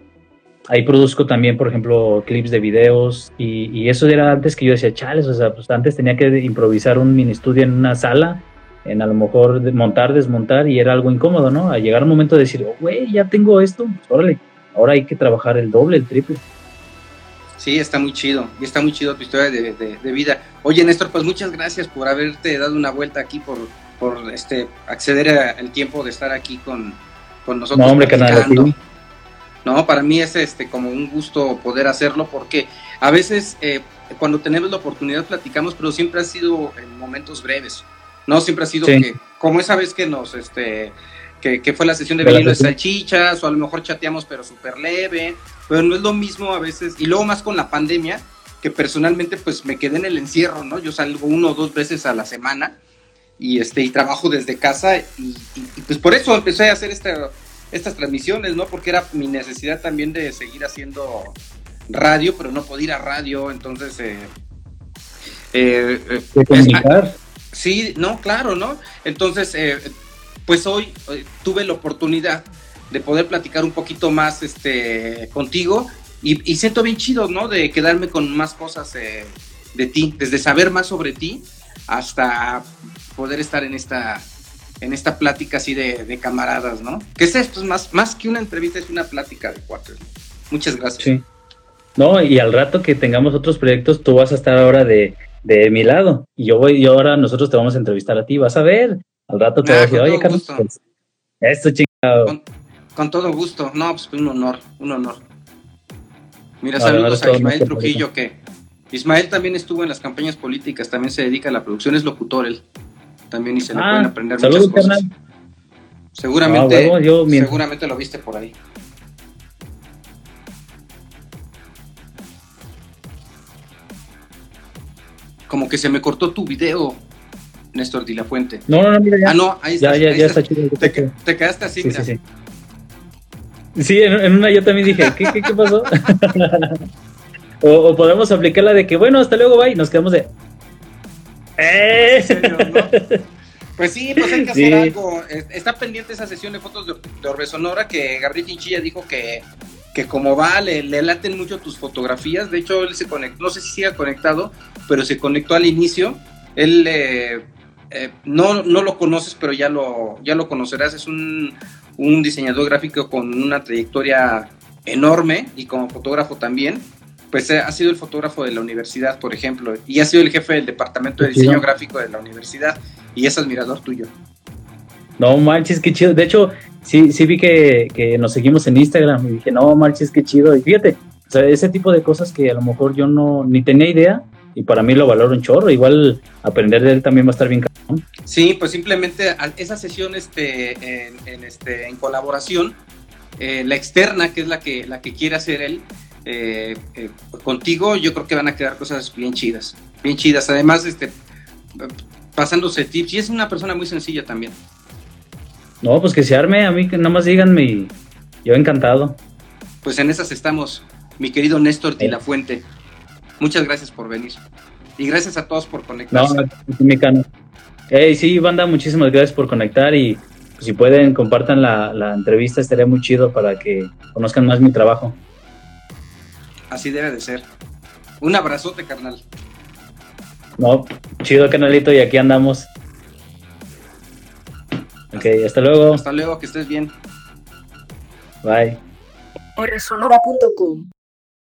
[SPEAKER 3] ahí produzco también, por ejemplo, clips de videos y, eso era antes que yo decía, chales, o sea, pues antes tenía que improvisar un mini estudio en una sala, en a lo mejor montar, desmontar y era algo incómodo, ¿no? A llegar un momento de decir, oh, güey, ya tengo esto, pues, órale, ahora hay que trabajar el doble, el triple.
[SPEAKER 2] Sí, está muy chido. Y está muy chido tu historia de, vida. Oye, Néstor, pues muchas gracias por haberte dado una vuelta aquí, por, por este acceder al tiempo de estar aquí con, nosotros.
[SPEAKER 3] No, hombre, canal.
[SPEAKER 2] No, para mí es este como un gusto poder hacerlo porque a veces eh, cuando tenemos la oportunidad platicamos, pero siempre ha sido en momentos breves. No siempre ha sido que, como esa vez que nos este que, fue la sesión de vinilo de salchichas, o a lo mejor chateamos pero súper leve, pero no es lo mismo a veces, y luego más con la pandemia, que personalmente pues me quedé en el encierro, ¿no? Yo salgo uno o dos veces a la semana y, este, y trabajo desde casa y, pues por eso empecé a hacer estas transmisiones, ¿no? Porque era mi necesidad también de seguir haciendo radio, pero no podía ir a radio, entonces... Eh,
[SPEAKER 3] eh, eh
[SPEAKER 2] sí, no, claro, ¿no? Entonces, eh, pues hoy eh, tuve la oportunidad de poder platicar un poquito más este, contigo y, siento bien chido, ¿no? De quedarme con más cosas eh, de ti, desde saber más sobre ti hasta poder estar en esta, en esta plática así de, camaradas, ¿no? ¿Qué es esto? Es más, más que una entrevista, es una plática de cuatro. Muchas gracias. Sí.
[SPEAKER 3] No, y al rato que tengamos otros proyectos, tú vas a estar ahora de, de mi lado y yo voy y ahora nosotros te vamos a entrevistar a ti, vas a ver, Al rato te
[SPEAKER 2] Ah,
[SPEAKER 3] voy a decir, oye, Carlos, pues, esto chingado.
[SPEAKER 2] Con, con todo gusto. No, pues un honor, un honor. Mira, saludos a Ismael Trujillo, que Ismael también estuvo en las campañas políticas, también se dedica a la producción, es locutor él. También y se le
[SPEAKER 3] Ah,
[SPEAKER 2] pueden aprender
[SPEAKER 3] saludos,
[SPEAKER 2] muchas cosas.
[SPEAKER 3] carnal.
[SPEAKER 2] Seguramente,
[SPEAKER 3] Ah, yo,
[SPEAKER 2] seguramente lo viste por ahí. Como que se me cortó tu video, Néstor Di la Fuente.
[SPEAKER 3] No, no, no, mira, ya.
[SPEAKER 2] Ah, no, ahí
[SPEAKER 3] ya,
[SPEAKER 2] está.
[SPEAKER 3] ya,
[SPEAKER 2] ahí
[SPEAKER 3] ya
[SPEAKER 2] está.
[SPEAKER 3] está chido.
[SPEAKER 2] Te, que- te quedaste así,
[SPEAKER 3] Sí,
[SPEAKER 2] mira.
[SPEAKER 3] sí, sí. Sí, en, en una yo también dije, ¿qué, qué, qué pasó? o, o podemos aplicar la de que, bueno, hasta luego, bye, nos quedamos de... ¡Eh!
[SPEAKER 2] ¿En serio, no? Pues sí, pues hay que hacer
[SPEAKER 3] Sí.
[SPEAKER 2] algo. Es- Está pendiente esa sesión de fotos de, de Orbe Sonora que Gabriel Chinchilla dijo que, que como va, le, le laten mucho tus fotografías. De hecho, él se conectó, no sé si siga conectado, pero se conectó al inicio. Él eh, eh, no, no lo conoces, pero ya lo, ya lo conocerás. Es un, un diseñador gráfico con una trayectoria enorme y como fotógrafo también. Pues eh, ha sido el fotógrafo de la universidad, por ejemplo, y ha sido el jefe del departamento de
[SPEAKER 3] Qué chido.
[SPEAKER 2] diseño gráfico de la universidad y es admirador tuyo.
[SPEAKER 3] No manches, qué chido. De hecho, sí, sí vi que, que nos seguimos en Instagram y dije, no manches, qué chido. Y fíjate, o sea, ese tipo de cosas que a lo mejor yo no ni tenía idea y para mí lo valoro un chorro. Igual aprender de él también va a estar bien. cabrón.
[SPEAKER 2] Sí, pues simplemente esa sesión este, en, en, este, en colaboración, eh, la externa, que es la que, la que quiere hacer él, eh, eh, contigo, yo creo que van a quedar cosas bien chidas, bien chidas. Además, este, pasándose tips, y es una persona muy sencilla también.
[SPEAKER 3] No, pues que se arme, a mí que nada más díganme y yo encantado.
[SPEAKER 2] Pues en esas estamos, mi querido Néstor Di
[SPEAKER 3] Sí.
[SPEAKER 2] Muchas gracias por venir. Y gracias a todos por
[SPEAKER 3] No,
[SPEAKER 2] conectarse.
[SPEAKER 3] mi cano. Ey, sí, banda, muchísimas gracias por conectar y pues, si pueden, compartan la, la entrevista, estaría muy chido para que conozcan más mi trabajo.
[SPEAKER 2] Así debe de ser. Un abrazote, carnal.
[SPEAKER 3] No, chido canalito y aquí andamos. Ok, hasta luego.
[SPEAKER 2] Hasta luego, que estés bien.
[SPEAKER 3] Bye.
[SPEAKER 1] Oresonora.com